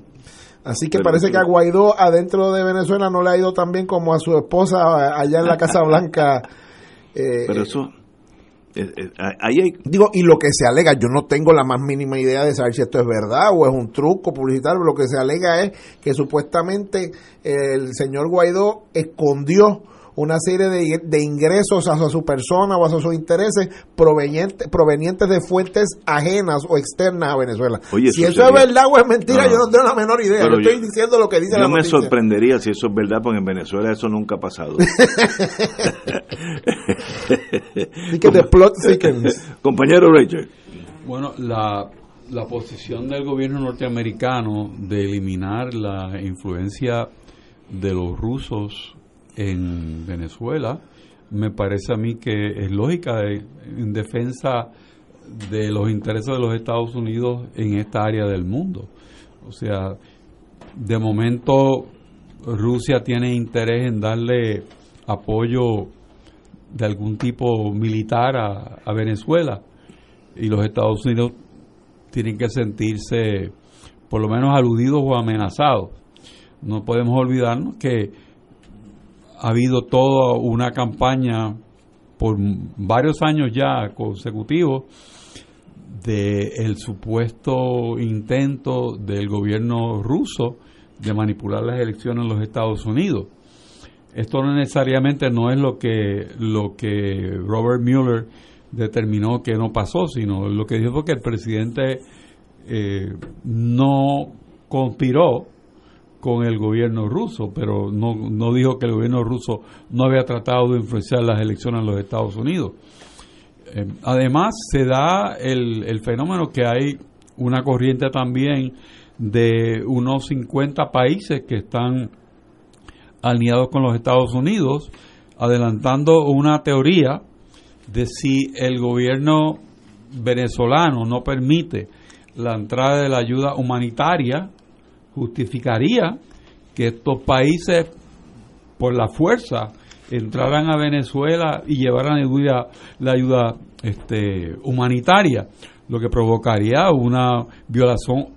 Así que parece que a Guaidó adentro de Venezuela no le ha ido tan bien como a su esposa allá en la Casa Blanca. Eh, Pero eso... Digo, y lo que se alega, yo no tengo la más mínima idea de saber si esto es verdad o es un truco publicitario, lo que se alega es que supuestamente el señor Guaidó escondió una serie de, de ingresos hacia su persona o hacia sus intereses provenientes, provenientes de fuentes ajenas o externas a Venezuela. si eso, es verdad o es mentira, yo no tengo la menor idea. Yo estoy diciendo lo que dice la Yo me sorprendería si eso es verdad, porque en Venezuela eso nunca ha pasado. Compañero Rachel. Bueno, la, la posición del gobierno norteamericano de eliminar la influencia de los rusos en Venezuela me parece a mí que es lógica en defensa de los intereses de los Estados Unidos en esta área del mundo. O sea, de momento Rusia tiene interés en darle apoyo de algún tipo militar a, a Venezuela y los Estados Unidos tienen que sentirse por lo menos aludidos o amenazados. No podemos olvidarnos que ha habido toda una campaña por varios años ya consecutivos de el supuesto intento del gobierno ruso de manipular las elecciones en los Estados Unidos. Esto no necesariamente no es lo que lo que Robert Mueller determinó que no pasó, sino lo que dijo fue que el presidente eh, no conspiró con el gobierno ruso, pero no, no dijo que el gobierno ruso no había tratado de influenciar las elecciones en los Estados Unidos. Eh, además, se da el, el fenómeno que hay una corriente también de unos 50 países que están alineados con los Estados Unidos, adelantando una teoría de si el gobierno venezolano no permite la entrada de la ayuda humanitaria, justificaría que estos países, por la fuerza, entraran a Venezuela y llevaran ayuda, la ayuda este, humanitaria, lo que provocaría una violación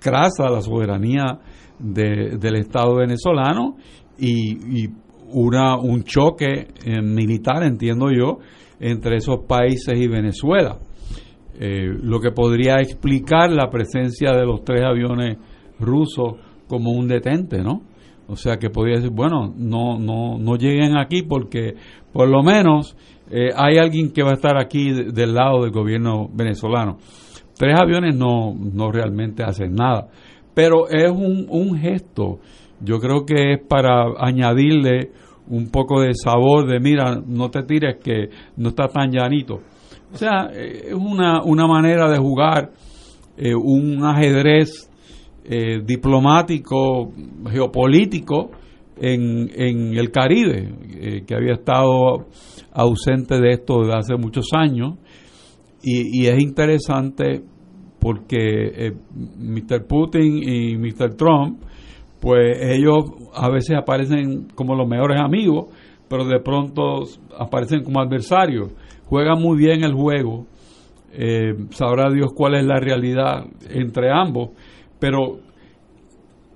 crasa a la soberanía del Estado venezolano y, una, un choque eh, militar, entiendo yo, entre esos países y Venezuela. Eh, lo que podría explicar la presencia de los tres aviones rusos como un detente, ¿no? O sea que podría decir, bueno, no, no, no lleguen aquí porque por lo menos eh, hay alguien que va a estar aquí del lado del gobierno venezolano. Tres aviones no, no realmente hacen nada, pero es un, un gesto, yo creo que es para añadirle un poco de sabor de, mira, no te tires que no está tan llanito. O sea, eh, es una, una manera de jugar eh, un ajedrez eh, diplomático, geopolítico en, en el Caribe, que había estado ausente de esto desde hace muchos años. Y, y es interesante porque Mr. Putin y Mr. Trump pues ellos a veces aparecen como los mejores amigos, pero de pronto aparecen como adversarios. Juegan muy bien el juego, eh, sabrá Dios cuál es la realidad entre ambos, pero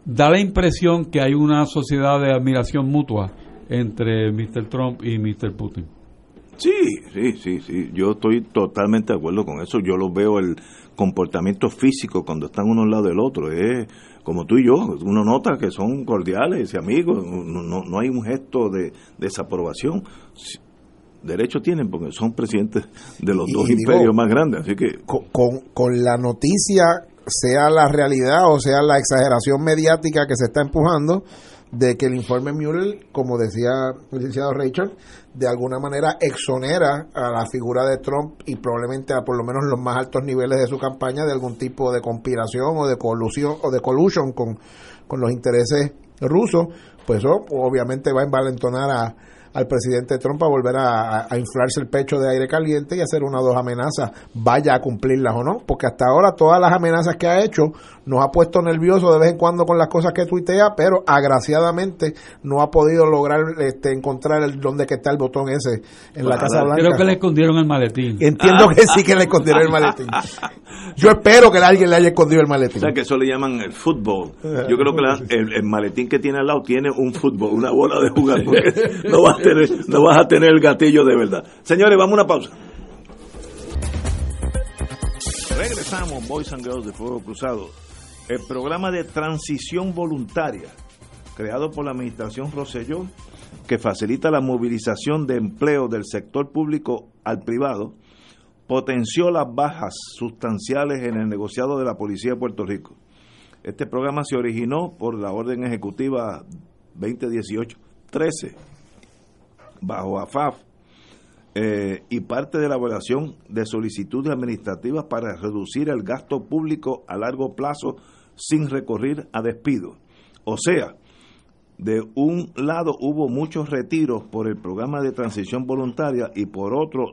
da la impresión que hay una sociedad de admiración mutua entre Mr. Trump y Mr. Putin. Sí, sí, sí, sí, yo estoy totalmente de acuerdo con eso. Yo lo veo el comportamiento físico cuando están uno al lado del otro. Es como tú y yo, uno nota que son cordiales y amigos, no, no hay un gesto de, desaprobación. Derecho tienen porque son presidentes de los dos imperios más grandes, así que... Con, con, la noticia, sea la realidad o sea la exageración mediática que se está empujando, de que el informe Mueller, como decía el licenciado Rachel, de alguna manera exonera a la figura de Trump y probablemente a por lo menos los más altos niveles de su campaña de algún tipo de conspiración o de colusión o de collusion con, con los intereses rusos, pues eso obviamente va a envalentonar a, al presidente Trump a volver a, inflarse el pecho de aire caliente y hacer una o dos amenazas, vaya a cumplirlas o no, porque hasta ahora todas las amenazas que ha hecho nos ha puesto nervioso de vez en cuando con las cosas que tuitea, pero agraciadamente no ha podido lograr este, encontrar el donde que está el botón ese en la Casa Blanca. Creo que le escondieron el maletín. Entiendo que sí que le escondieron el maletín. Yo espero que alguien le haya escondido el maletín. O sea, que eso le llaman el fútbol. Yo creo que el, maletín que tiene al lado tiene un fútbol, una bola de jugar, no va no vas a tener el gatillo de verdad. Señores, vamos a una pausa. Regresamos, Boys and Girls de Fuego Cruzado. El programa de transición voluntaria creado por la Administración Roselló, que facilita la movilización de empleo del sector público al privado, potenció las bajas sustanciales en el negociado de la Policía de Puerto Rico. Este programa se originó por la Orden Ejecutiva 2018-13, bajo AFAF, eh, y parte de la evaluación de solicitudes administrativas para reducir el gasto público a largo plazo sin recurrir a despido. O sea, de un lado hubo muchos retiros por el programa de transición voluntaria y por otro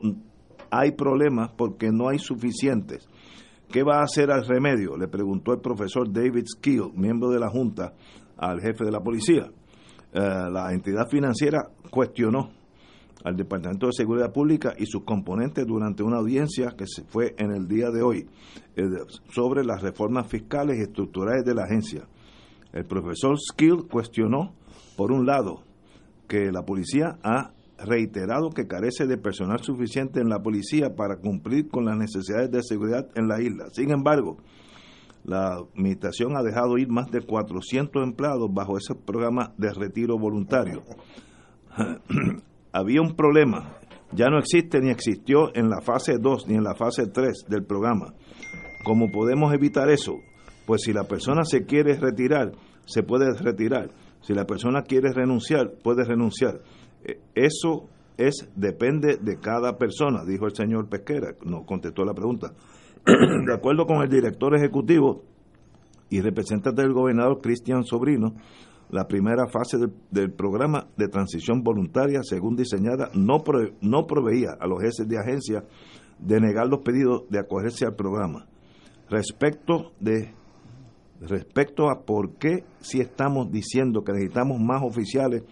hay problemas porque no hay suficientes. ¿Qué va a hacer al remedio? Le preguntó el profesor David Skill, miembro de la Junta, al jefe de la policía. Eh, la entidad financiera cuestionó al Departamento de Seguridad Pública y sus componentes durante una audiencia que se fue en el día de hoy eh, sobre las reformas fiscales y estructurales de la agencia. El profesor Skill cuestionó, por un lado, que la policía ha reiterado que carece de personal suficiente en la policía para cumplir con las necesidades de seguridad en la isla. Sin embargo, la administración ha dejado ir más de 400 empleados bajo ese programa de retiro voluntario. Había un problema, ya no existe ni existió en la fase 2 ni en la fase 3 del programa. ¿Cómo podemos evitar eso? Pues si la persona se quiere retirar, se puede retirar. Si la persona quiere renunciar, puede renunciar eh, eso es depende de cada persona, dijo el señor Pesquera, no contestó la pregunta. de acuerdo con el director ejecutivo y representante del gobernador Cristian Sobrino, la primera fase del, programa de transición voluntaria, según diseñada, no, no proveía a los jefes de agencia de negar los pedidos de acogerse al programa. Respecto de respecto a por qué si estamos diciendo que necesitamos más oficiales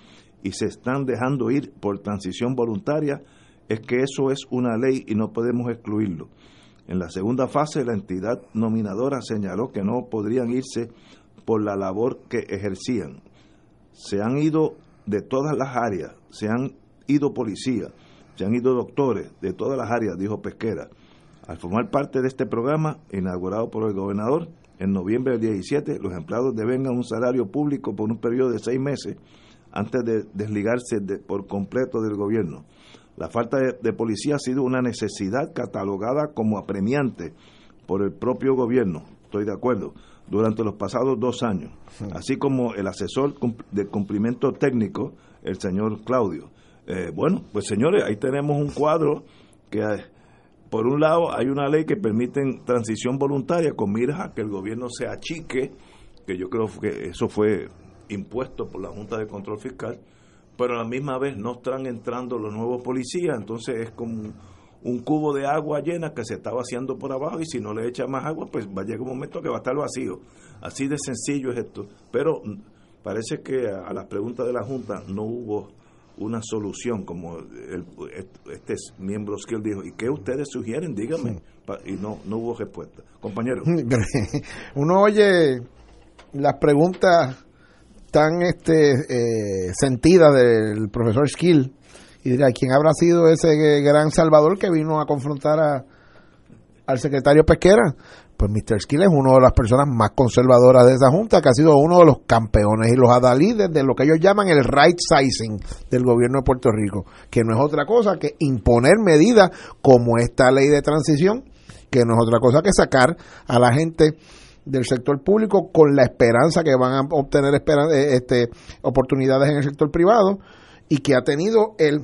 y se están dejando ir por transición voluntaria, es que eso es una ley y no podemos excluirlo. En la segunda fase, la entidad nominadora señaló que no podrían irse por la labor que ejercían. Se han ido de todas las áreas, se han ido policías, se han ido doctores de todas las áreas, dijo Pesquera. Al formar parte de este programa, inaugurado por el gobernador, en noviembre del 17, los empleados deben un salario público por un periodo de seis meses antes de desligarse por completo del gobierno. La falta de, policía ha sido una necesidad catalogada como apremiante por el propio gobierno, estoy de acuerdo, durante los pasados dos años, así como el asesor de cumplimiento técnico, el señor Claudio. Eh, bueno, pues señores, ahí tenemos un cuadro que, por un lado, hay una ley que permite transición voluntaria con miras a que el gobierno se achique, que yo creo que eso fue impuesto por la Junta de Control Fiscal, pero a la misma vez no están entrando los nuevos policías, entonces es como un cubo de agua llena que se está vaciando por abajo y si no le echa más agua, pues va a llegar un momento que va a estar vacío. Así de sencillo es esto. Pero parece que a, las preguntas de la Junta no hubo una solución, como el, este miembro que él dijo, ¿y qué ustedes sugieren? Díganme. Y no, no hubo respuesta. Compañero. Uno oye las preguntas tan este, eh, sentida del profesor Skill y dirá, ¿quién habrá sido ese gran salvador que vino a confrontar a, al secretario Pesquera? Pues Mr. Skill es una de las personas más conservadoras de esa junta, que ha sido uno de los campeones y los adalides de lo que ellos llaman el right sizing del gobierno de Puerto Rico, que no es otra cosa que imponer medidas como esta ley de transición, que no es otra cosa que sacar a la gente del sector público con la esperanza que van a obtener eh, este, oportunidades en el sector privado y que ha tenido el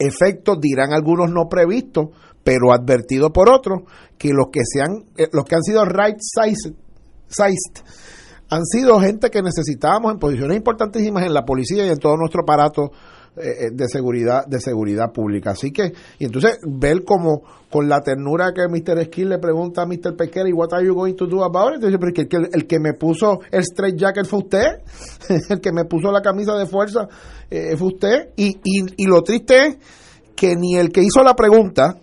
efecto, dirán algunos no previsto pero advertido por otros, que los que, sean, eh, los que han sido right sized, sized han sido gente que necesitábamos en posiciones importantísimas en la policía y en todo nuestro aparato eh, eh, de seguridad de seguridad pública. Así que, y entonces ver como con la ternura que Mr. Skill le pregunta a Mr. Pesquera, ¿y what are you going to do about it? Entonces, porque el, el, que me puso el straight jacket fue usted, el que me puso la camisa de fuerza eh, fue usted, y, y, y lo triste es que ni el que hizo la pregunta,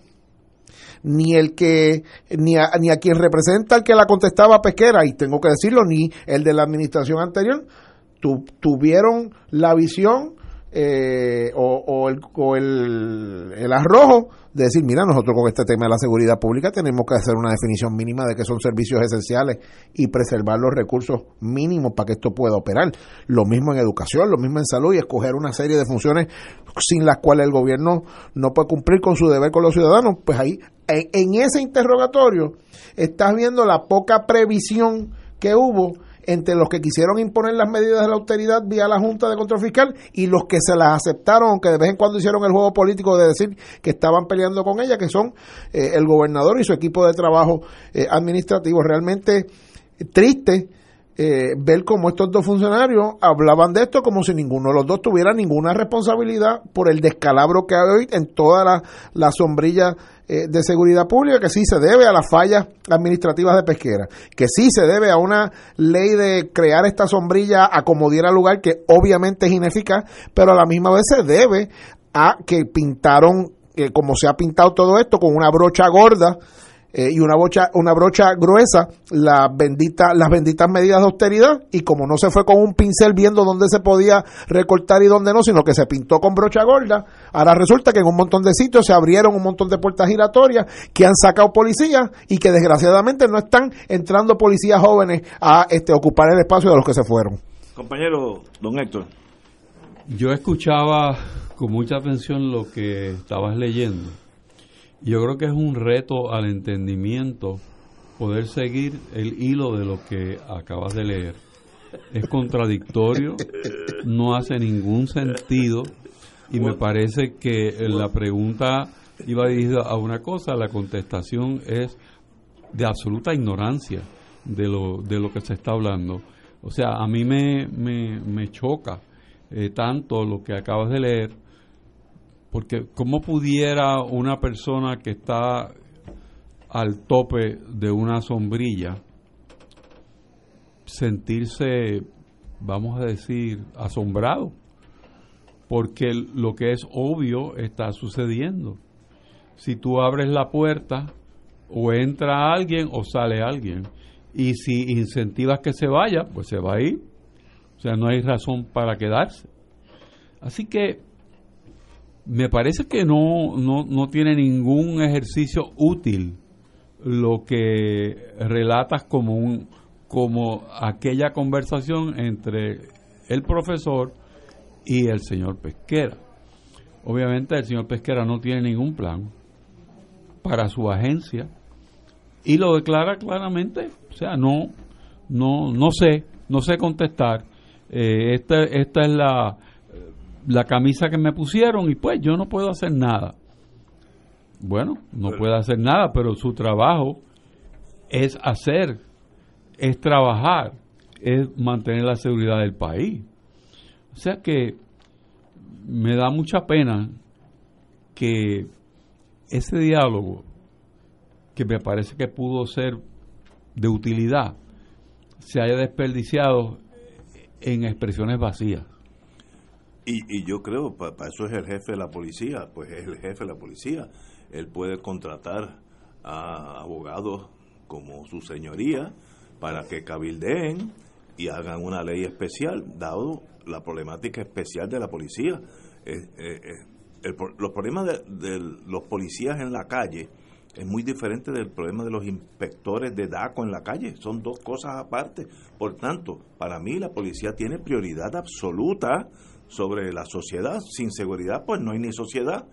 ni el que ni a, ni a quien representa el que la contestaba pesquera y tengo que decirlo ni el de la administración anterior tuvieron la visión eh, o, el, o el, el, arrojo de decir, mira, nosotros con este tema de la seguridad pública tenemos que hacer una definición mínima de que son servicios esenciales y preservar los recursos mínimos para que esto pueda operar. Lo mismo en educación, lo mismo en salud y escoger una serie de funciones sin las cuales el gobierno no puede cumplir con su deber con los ciudadanos. Pues ahí, en, en ese interrogatorio, estás viendo la poca previsión que hubo entre los que quisieron imponer las medidas de la austeridad vía la Junta de Control Fiscal y los que se las aceptaron, aunque de vez en cuando hicieron el juego político de decir que estaban peleando con ella, que son eh, el gobernador y su equipo de trabajo eh, administrativo. Realmente triste eh, ver cómo estos dos funcionarios hablaban de esto como si ninguno de los dos tuviera ninguna responsabilidad por el descalabro que hay hoy en toda la, la sombrilla eh, de seguridad pública, que sí se debe a las fallas administrativas de pesquera, que sí se debe a una ley de crear esta sombrilla a como diera lugar, que obviamente es ineficaz, pero a la misma vez se debe a que pintaron, eh, como se ha pintado todo esto, con una brocha gorda, eh, y una brocha, una brocha gruesa las bendita, las benditas medidas de austeridad y como no se fue con un pincel viendo dónde se podía recortar y dónde no, sino que se pintó con brocha gorda, ahora resulta que en un montón de sitios se abrieron un montón de puertas giratorias que han sacado policías y que desgraciadamente no están entrando policías jóvenes a este ocupar el espacio de los que se fueron. Compañero, don Héctor. Yo escuchaba con mucha atención lo que estabas leyendo yo creo que es un reto al entendimiento poder seguir el hilo de lo que acabas de leer. Es contradictorio, no hace ningún sentido y me parece que la pregunta iba dirigida a una cosa, la contestación es de absoluta ignorancia de lo, de lo que se está hablando. O sea, a mí me, me, choca eh, tanto lo que acabas de leer porque ¿cómo pudiera una persona que está al tope de una sombrilla sentirse, vamos a decir, asombrado? Porque lo que es obvio está sucediendo. Si tú abres la puerta, o entra alguien o sale alguien. Y si incentivas que se vaya, pues se va a ir. O sea, no hay razón para quedarse. Así que me parece que no, no, no tiene ningún ejercicio útil lo que relatas como un como aquella conversación entre el profesor y el señor Pesquera. Obviamente el señor Pesquera no tiene ningún plan para su agencia y lo declara claramente, o sea, no no no sé, no sé contestar. Eh, esta, esta es la la camisa que me pusieron y pues yo no puedo hacer nada. Bueno, no puede hacer nada, pero su trabajo es hacer, es trabajar, es mantener la seguridad del país. O sea que me da mucha pena que ese diálogo, que me parece que pudo ser de utilidad, se haya desperdiciado en expresiones vacías. Y, yo creo, para eso es el jefe de la policía, pues es el jefe de la policía. Él puede contratar a abogados como su señoría para que cabildeen y hagan una ley especial, dado la problemática especial de la policía. los problemas de, los policías en la calle es muy diferente del problema de los inspectores de DACO en la calle. Son dos cosas aparte. Por tanto, para mí la policía tiene prioridad absoluta sobre la sociedad. Sin seguridad, pues no hay ni sociedad.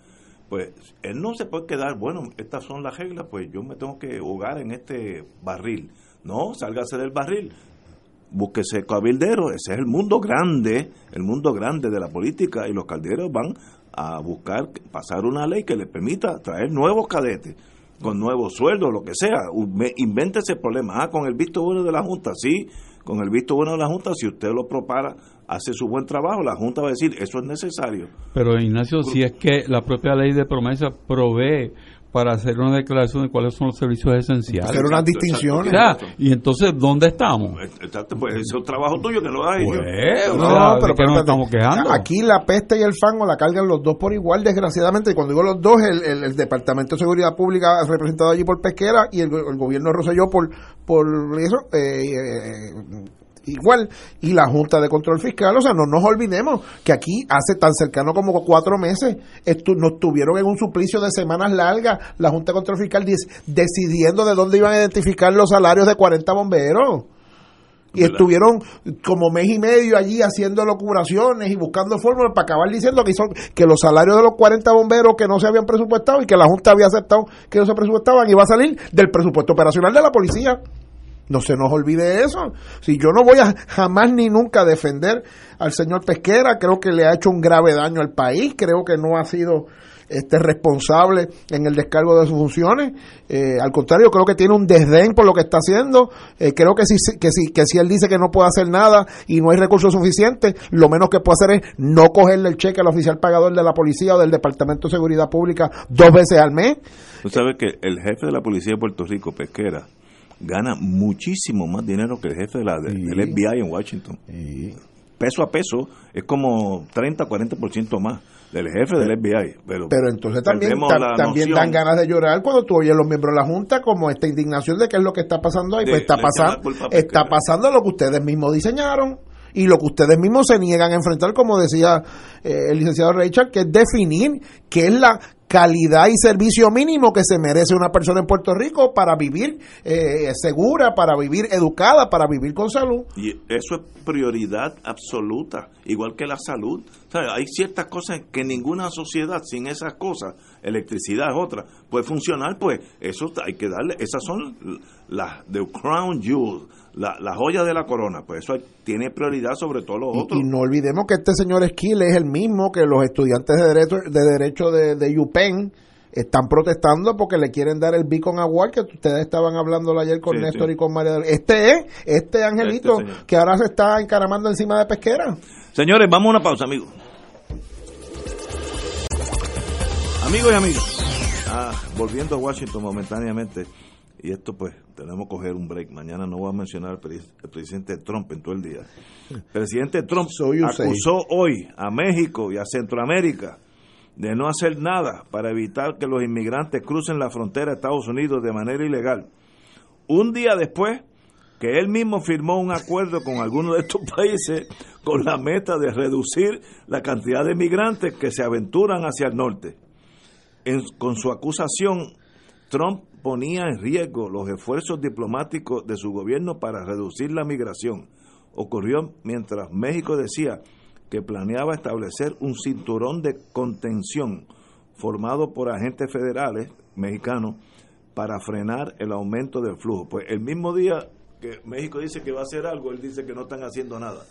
Pues él no se puede quedar, bueno, estas son las reglas, pues yo me tengo que jugar en este barril. No, sálgase del barril. Búsquese cabildero, ese es el mundo grande, el mundo grande de la política y los calderos van a buscar pasar una ley que le permita traer nuevos cadetes con nuevos sueldos, lo que sea. Invéntese el problema. Ah, con el visto bueno de la Junta, sí, con el visto bueno de la Junta, si usted lo propara hace su buen trabajo, la Junta va a decir, eso es necesario. Pero Ignacio, si es que la propia ley de promesa provee para hacer una declaración de cuáles son los servicios esenciales. Hacer unas distinciones. y entonces, ¿dónde estamos? Exacto, pues es un trabajo tuyo que lo hay. Pues, no, pero, nos estamos quejando. Aquí la peste y el fango la cargan los dos por igual, desgraciadamente. Y cuando digo los dos, el, el, Departamento de Seguridad Pública representado allí por Pesquera y el, gobierno de Roselló por, por eso. Eh, eh igual, y la Junta de Control Fiscal, o sea, no nos olvidemos que aquí hace tan cercano como cuatro meses nos tuvieron en un suplicio de semanas largas la Junta de Control Fiscal decidiendo de dónde iban a identificar los salarios de 40 bomberos y estuvieron como mes y medio allí haciendo locuraciones y buscando fórmulas para acabar diciendo que, son, que los salarios de los 40 bomberos que no se habían presupuestado y que la Junta había aceptado que no se presupuestaban iba a salir del presupuesto operacional de la policía. No se nos olvide eso. Si yo no voy a jamás ni nunca defender al señor Pesquera, creo que le ha hecho un grave daño al país, creo que no ha sido este responsable en el descargo de sus funciones. Eh, al contrario, creo que tiene un desdén por lo que está haciendo. Eh, creo que si, que, si, que si él dice que no puede hacer nada y no hay recursos suficientes, lo menos que puede hacer es no cogerle el cheque al oficial pagador de la policía o del Departamento de Seguridad Pública dos veces al mes. Tú sabes que el jefe de la policía de Puerto Rico, Pesquera, gana muchísimo más dinero que el jefe de la, del FBI en Washington. Peso a peso es como 30, 40% más del jefe del FBI. Pero, pero entonces también, también dan ganas de llorar cuando tú oyes los miembros de la Junta como esta indignación de qué es lo que está pasando ahí. pues está, pasando, está pasando lo que ustedes mismos diseñaron y lo que ustedes mismos se niegan a enfrentar, como decía eh, el licenciado Richard, que es definir qué es la calidad y servicio mínimo que se merece una persona en Puerto Rico para vivir eh, segura, para vivir educada, para vivir con salud. Y eso es prioridad absoluta, igual que la salud. hay ciertas cosas que ninguna sociedad sin esas cosas, electricidad es otra, puede funcionar, pues eso hay que darle, esas son las de crown jewels la, la, joya de la corona, pues eso tiene prioridad sobre todos los otros. Y no olvidemos que este señor Esquil es el mismo que los estudiantes de derecho de, derecho de, de UPenn están protestando porque le quieren dar el Beacon Award que ustedes estaban hablando ayer con Néstor y con María. Este es, este angelito este que ahora se está encaramando encima de pesquera. Señores, vamos a una pausa, amigos. Amigos y amigas, ah, volviendo a Washington momentáneamente, y esto pues tenemos que coger un break. Mañana no voy a mencionar al presidente Trump en todo el día. El presidente Trump acusó hoy a México y a Centroamérica de no hacer nada para evitar que los inmigrantes crucen la frontera de Estados Unidos de manera ilegal. Un día después que él mismo firmó un acuerdo con algunos de estos países con la meta de reducir la cantidad de inmigrantes que se aventuran hacia el norte. con su acusación, Trump ponía en riesgo los esfuerzos diplomáticos de su gobierno para reducir la migración. Ocurrió mientras México decía que planeaba establecer un cinturón de contención formado por agentes federales mexicanos para frenar el aumento del flujo. Pues el mismo día que México dice que va a hacer algo, él dice que no están haciendo nada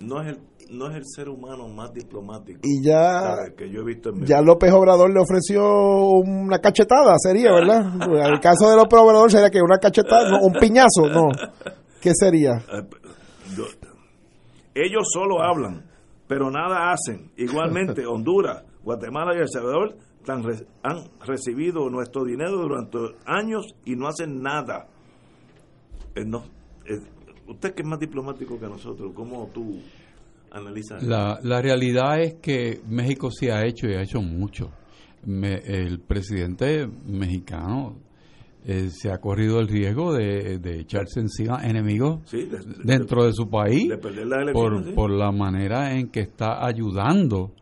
no es el no es el ser humano más diplomático y ya que yo he visto ya López Obrador le ofreció una cachetada sería verdad el caso de López Obrador sería que una cachetada un piñazo no. Qué sería eh, ellos solo hablan pero nada hacen. Igualmente Honduras Guatemala y El Salvador han recibido nuestro dinero durante años y no hacen nada. Eh, no usted que es más diplomático que nosotros, ¿cómo tú analizas? La, la realidad es que México sí ha hecho y ha hecho mucho. el presidente mexicano eh, se ha corrido el riesgo de, echarse encima enemigos dentro de, su país por, por la manera en que está ayudando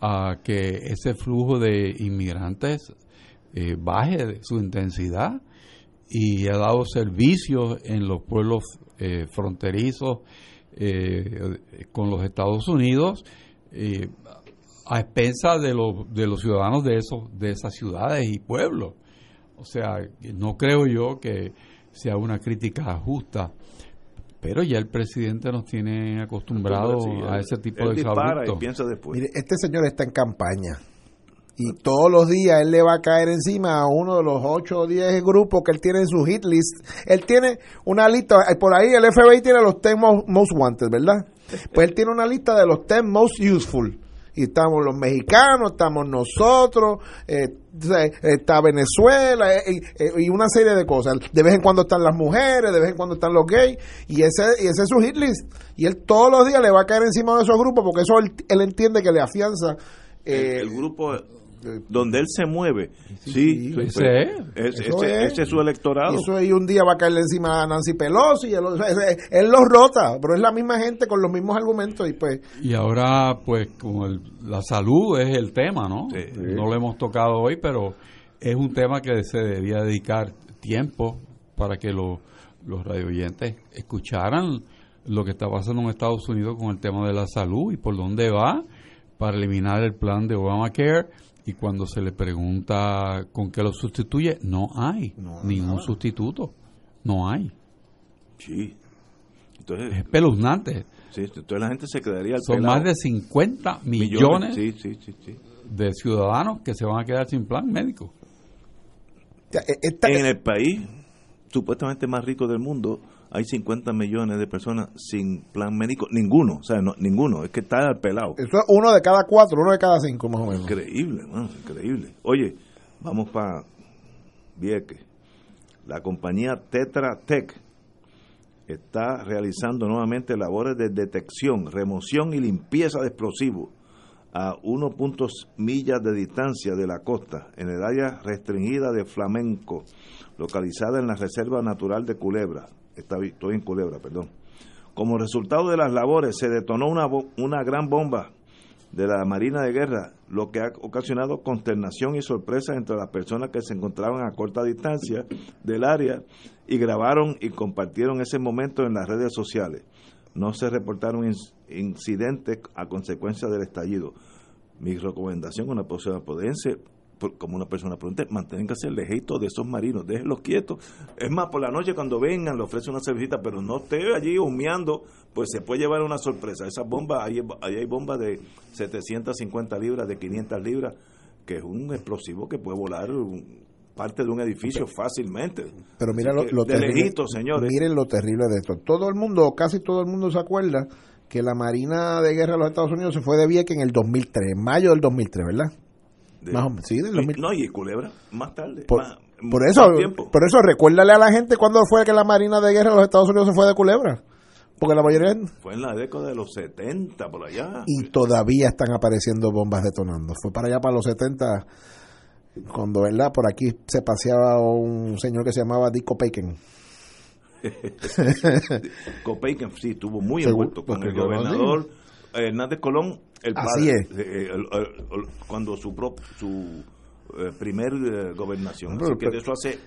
a que ese flujo de inmigrantes eh, baje su intensidad y ha dado servicios en los pueblos eh, fronterizos eh, con los Estados Unidos eh, a expensas de los, de los ciudadanos de, esos, de esas ciudades y pueblos. O sea, no creo yo que sea una crítica justa, pero ya el presidente nos tiene acostumbrados a ese tipo de Mire, este señor está en campaña y todos los días él le va a caer encima a uno de los 8 o 10 grupos que él tiene en su hit list. Él tiene una lista, eh, por ahí el FBI tiene los 10 most, wanted, ¿verdad? Pues él tiene una lista de los 10 most useful. Y estamos los mexicanos, estamos nosotros, eh, está Venezuela eh, y una serie de cosas. De vez en cuando están las mujeres, de vez en cuando están los gays, y ese, y ese es su hit list. Y él todos los días le va a caer encima de esos grupos porque eso él, entiende que le afianza. el grupo donde él se mueve. Sí, Ese pues, es- ese, es. ese es su electorado. Eso ahí un día va a caerle encima a Nancy Pelosi. y él, él- él los rota, pero es la misma gente con los mismos argumentos y pues Y ahora, pues, como el- la salud es el tema, ¿no? Sí. No lo hemos tocado hoy, pero es un tema que se debería dedicar tiempo para que los los radioyentes escucharan lo que está pasando en Estados Unidos con el tema de la salud y por dónde va para eliminar el plan de Obamacare. Y cuando se le pregunta con qué lo sustituye, no hay No, ningún nada. sustituto. No hay. Sí. Entonces, Es espeluznante. sí, entonces la gente se quedaría al Son pelado. más de 50 millones Sí, sí, sí, sí. de ciudadanos que se van a quedar sin plan médico. e- esta- En el país supuestamente más rico del mundo hay 50 millones de personas sin plan médico. Ninguno, o sea, no, ninguno. Es que está al pelado. eso es uno de cada cuatro, uno de cada cinco más o menos. Increíble, mano, increíble. Oye, vamos para Vieques. La compañía Tetra Tech está realizando nuevamente labores de detección, remoción y limpieza de explosivos a 1. millas de distancia de la costa, en el área restringida de Flamenco, localizada en la Reserva Natural de Culebra. Estoy en Culebra, perdón. Como resultado de las labores, se detonó una, una gran bomba de la Marina de Guerra, lo que ha ocasionado consternación y sorpresa entre las personas que se encontraban a corta distancia del área y grabaron y compartieron ese momento en las redes sociales. No se reportaron inc- incidentes a consecuencia del estallido. Mi recomendación a una persona prudense, por- como una persona prudente, manténgase lejito de esos marinos, déjenlos quietos. Es más, por la noche cuando vengan le ofrece una cervecita, pero no esté allí humeando, pues se puede llevar una sorpresa. Esas bombas, ahí, ahí hay bombas de 750 libras, de 500 libras, que es un explosivo que puede volar un- parte de un edificio fácilmente. Pero mira lo, lo terrible. lejito, señores. Miren lo terrible de esto. Todo el mundo, casi todo el mundo se acuerda que la Marina de Guerra de los Estados Unidos se fue de Vieques en el 2003, en mayo del 2003, ¿verdad? De- Más o menos, sí, del 2000. No, y Culebra, más tarde. Por, más- por eso, por eso recuérdale a la gente cuándo fue que la Marina de Guerra de los Estados Unidos se fue de Culebra. Porque la mayoría Fue en la década de los 70, por allá. y todavía están apareciendo bombas detonando. Fue para allá para los 70 cuando, ¿verdad? Por aquí se paseaba un señor que se llamaba Dick Opaken. Copeiken sí estuvo muy envuelto con el gobernador Hernández Colón, el Así padre, es. eh, el- el- el- cuando su pro- su eh, primer eh, gobernación. Pero- Así que pero- de eso hace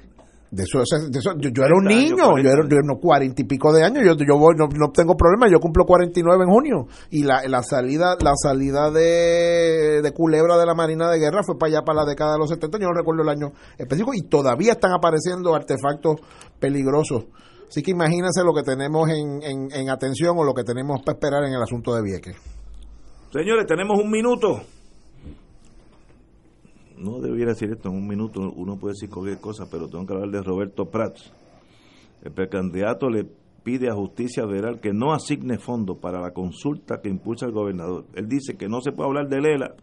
De eso, de eso- yo, yo era un 30 años, niño, 40 yo era yo era unos cuarenta y pico de años, yo, yo voy, no, no tengo problema, yo cumplo 49 en junio. Y la, la salida la salida de, de Culebra de la Marina de Guerra fue para allá, para la década de los 70, yo no recuerdo el año específico, y todavía están apareciendo artefactos peligrosos. Así que imagínense lo que tenemos en, en, en atención o lo que tenemos para esperar en el asunto de Vieques. Señores, tenemos un minuto. No debiera decir esto en un minuto, uno puede decir cualquier cosa, pero tengo que hablar de Roberto Prats. El precandidato le pide a Justicia Federal que no asigne fondos para la consulta que impulsa el gobernador. Él dice que no se puede hablar de Lela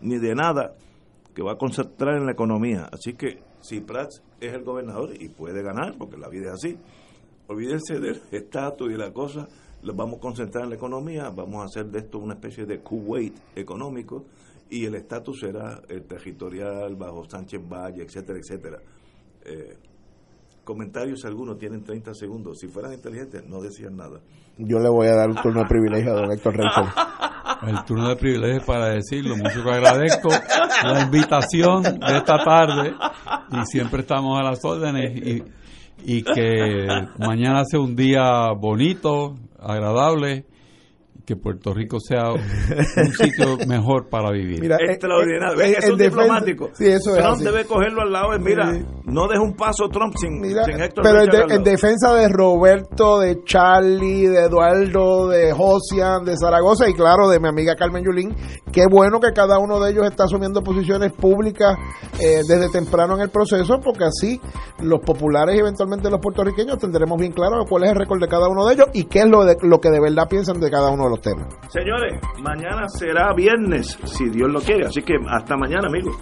ni de nada, que va a concentrar en la economía. Así que si Prats es el gobernador y puede ganar, porque la vida es así, olvídense del estatus y de la cosa, los vamos a concentrar en la economía, vamos a hacer de esto una especie de Kuwait económico y el estatus será el territorial bajo Sánchez Valle, etcétera, etcétera. Eh, comentarios algunos tienen 30 segundos. Si fueran inteligentes, no decían nada. Yo le voy a dar un turno de privilegio a don Héctor. El turno de privilegio para decirlo, mucho que agradezco la invitación de esta tarde y siempre estamos a las órdenes y, y que mañana sea un día bonito, agradable, que Puerto Rico sea un sitio mejor para vivir. Mira, eh, Extraordinario. eh, ¿Ves que en es un defensa- diplomático. Sí, eso es Trump así. debe cogerlo al lado. y Mira, Sí. no deja un paso Trump sin, Mira, sin Héctor pero en, de- defensa de Roberto, de Charlie, de Eduardo, de Josian, de Zaragoza y claro, de mi amiga Carmen Yulín, qué bueno que cada uno de ellos está asumiendo posiciones públicas eh, desde temprano en el proceso, porque así los populares y eventualmente los puertorriqueños tendremos bien claro cuál es el récord de cada uno de ellos y qué es lo, de, lo que de verdad piensan de cada uno de los. Señores, mañana será viernes, si Dios lo quiere. Así que hasta mañana, amigos.